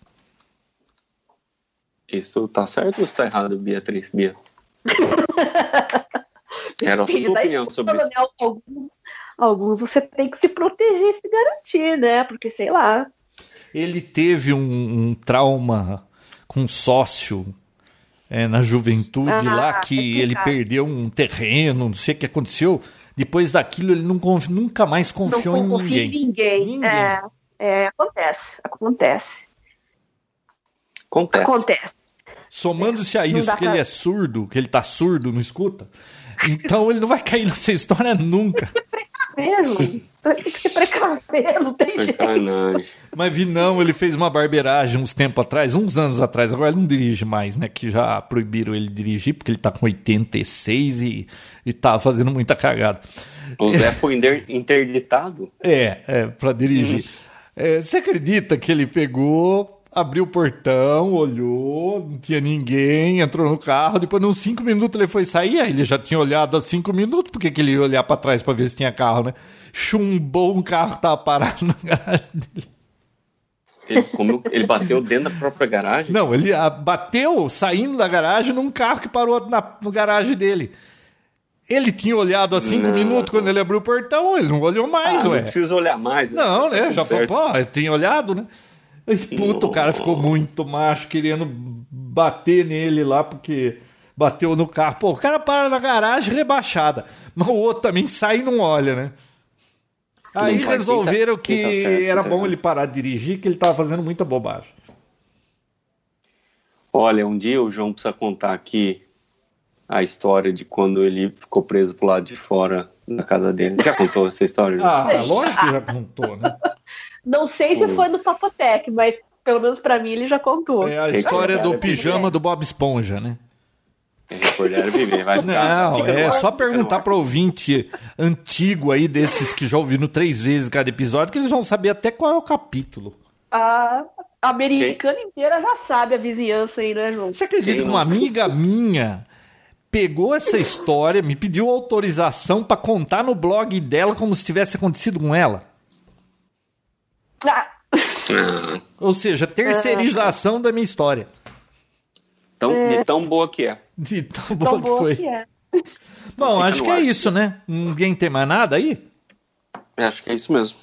Isso tá certo ou está errado, Beatriz? Bia? (laughs) Era a sua opinião sobre isso. Né? Alguns, alguns você tem que se proteger e se garantir, né? Porque, sei lá. Ele teve um, um trauma com um sócio é, na juventude ah, lá, que ele perdeu um terreno, não sei o que aconteceu. Depois daquilo, ele não, nunca mais confiou não em ninguém. Em ninguém. ninguém. É, é, acontece, acontece. Acontece. Acontece. Somando-se a isso, que pra... ele é surdo, que ele tá surdo, não escuta, então ele não vai cair nessa história nunca. Tem que se precaver, não tem jeito. Mas vi não, ele fez uma barbeiragem uns tempos atrás, uns anos atrás, agora ele não dirige mais, né? Que já proibiram ele dirigir, porque ele tá com 86 e, e tá fazendo muita cagada. O Zé foi interditado? É, é, pra dirigir. É, você acredita que ele pegou, abriu o portão, olhou, não tinha ninguém, entrou no carro, depois, uns cinco minutos, ele foi sair, aí ele já tinha olhado há cinco minutos, porque que ele ia olhar para trás para ver se tinha carro, né? Chumbou um carro que tava parado na garagem dele. Ele, como, ele bateu dentro da própria garagem? Não, ele bateu saindo da garagem num carro que parou na garagem dele. Ele tinha olhado há cinco não. minutos quando ele abriu o portão, ele não olhou mais, ah, ué. Não precisa olhar mais. Né? Não, né? Tá já falou, pô, eu tinha olhado, né? Puta, o cara ficou muito macho, querendo bater nele lá, porque bateu no carro. Pô, o cara para na garagem rebaixada. Mas o outro também sai e não olha, né? Aí resolveram que tá certo, era tá bom ele parar de dirigir, que ele tava fazendo muita bobagem. Olha, um dia o João precisa contar aqui a história de quando ele ficou preso pro lado de fora da casa dele. Já contou essa história? Ah, (laughs) lógico que já contou, né? Não sei se foi no Topotec, mas pelo menos para mim ele já contou. É a história do pijama do Bob Esponja, né? Não, é só perguntar para ouvinte antigo aí, desses que já ouviram três vezes cada episódio, que eles vão saber até qual é o capítulo. A americana inteira já sabe a vizinhança aí, né, João? Você acredita que uma amiga minha pegou essa história, me pediu autorização para contar no blog dela como se tivesse acontecido com ela? Ah. Ou seja, terceirização da minha história. Tão, é. De tão boa que é. De tão boa, tão que foi. Que é. (laughs) Bom, acho que é isso, né? Ninguém tem mais nada aí? Acho que é isso mesmo.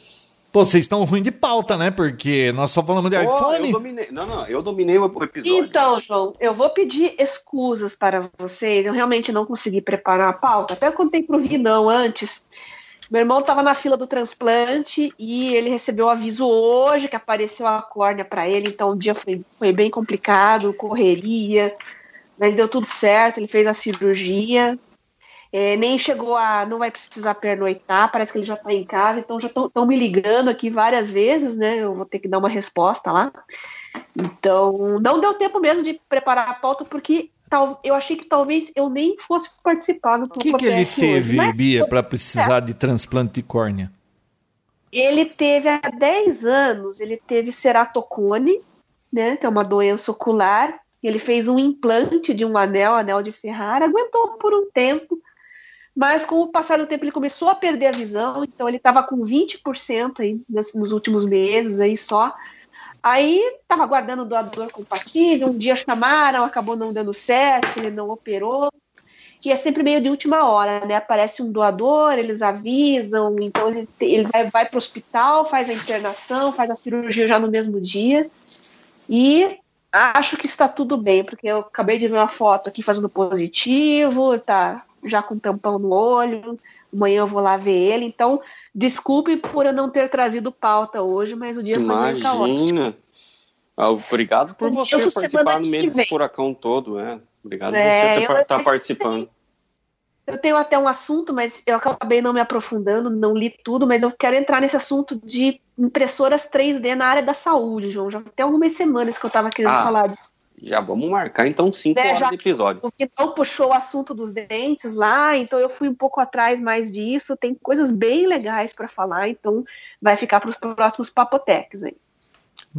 Pô, vocês estão ruim de pauta, né? Porque nós só falamos de Pô, iPhone. eu dominei. Não, não, eu dominei o episódio. Então, João, eu vou pedir excusas para vocês. Eu realmente não consegui preparar a pauta. Até eu contei pro Rinão antes. Meu irmão estava na fila do transplante e ele recebeu o aviso hoje que apareceu a córnea para ele. Então o dia foi, foi bem complicado, correria, mas deu tudo certo. Ele fez a cirurgia. É, nem chegou a. Não vai precisar pernoitar, parece que ele já está em casa, então já estão me ligando aqui várias vezes, né? Eu vou ter que dar uma resposta lá. Então, não deu tempo mesmo de preparar a pauta, porque tal, eu achei que talvez eu nem fosse participar do O que, que ele teve, hoje, Bia, para precisar de transplante de córnea? Ele teve há 10 anos, ele teve ceratocone, né? Que é uma doença ocular. Ele fez um implante de um anel, anel de Ferrara, aguentou por um tempo, mas com o passar do tempo ele começou a perder a visão, então ele estava com 20% aí nos, nos últimos meses aí só. Aí estava aguardando o doador compatível, um dia chamaram, acabou não dando certo, ele não operou. E é sempre meio de última hora, né? Aparece um doador, eles avisam, então ele, ele vai, vai para o hospital, faz a internação, faz a cirurgia já no mesmo dia. E acho que está tudo bem, porque eu acabei de ver uma foto aqui fazendo positivo, tá já com tampão no olho. Amanhã eu vou lá ver ele. Então, desculpe por eu não ter trazido pauta hoje, mas o dia foi meio caótico. Imagina. Ah, Obrigado por Eu você participar no meio desse furacão todo, é. Obrigado É, por você estar eu- participando. Eu tenho até um assunto, mas eu acabei não me aprofundando, não li tudo, mas eu quero entrar nesse assunto de impressoras 3D na área da saúde, João. Já tem algumas semanas que eu estava querendo Ah, falar disso. Já vamos marcar então cinco Né, horas de episódio. O Vitão puxou o assunto dos dentes lá, então eu fui um pouco atrás mais disso. Tem coisas bem legais para falar, então vai ficar para os próximos papotecs aí.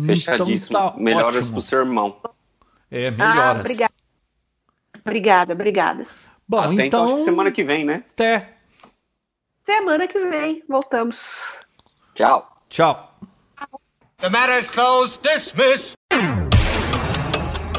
Fechadíssimo. Então tá Melhoras ótimo. pro seu irmão. É, Ah, melhoras. obrigada. Obrigada, obrigada. Bom, Até então, então, acho que semana que vem, né? até. Semana que vem, voltamos. Tchau. Tchau. The matter is closed. Dismiss.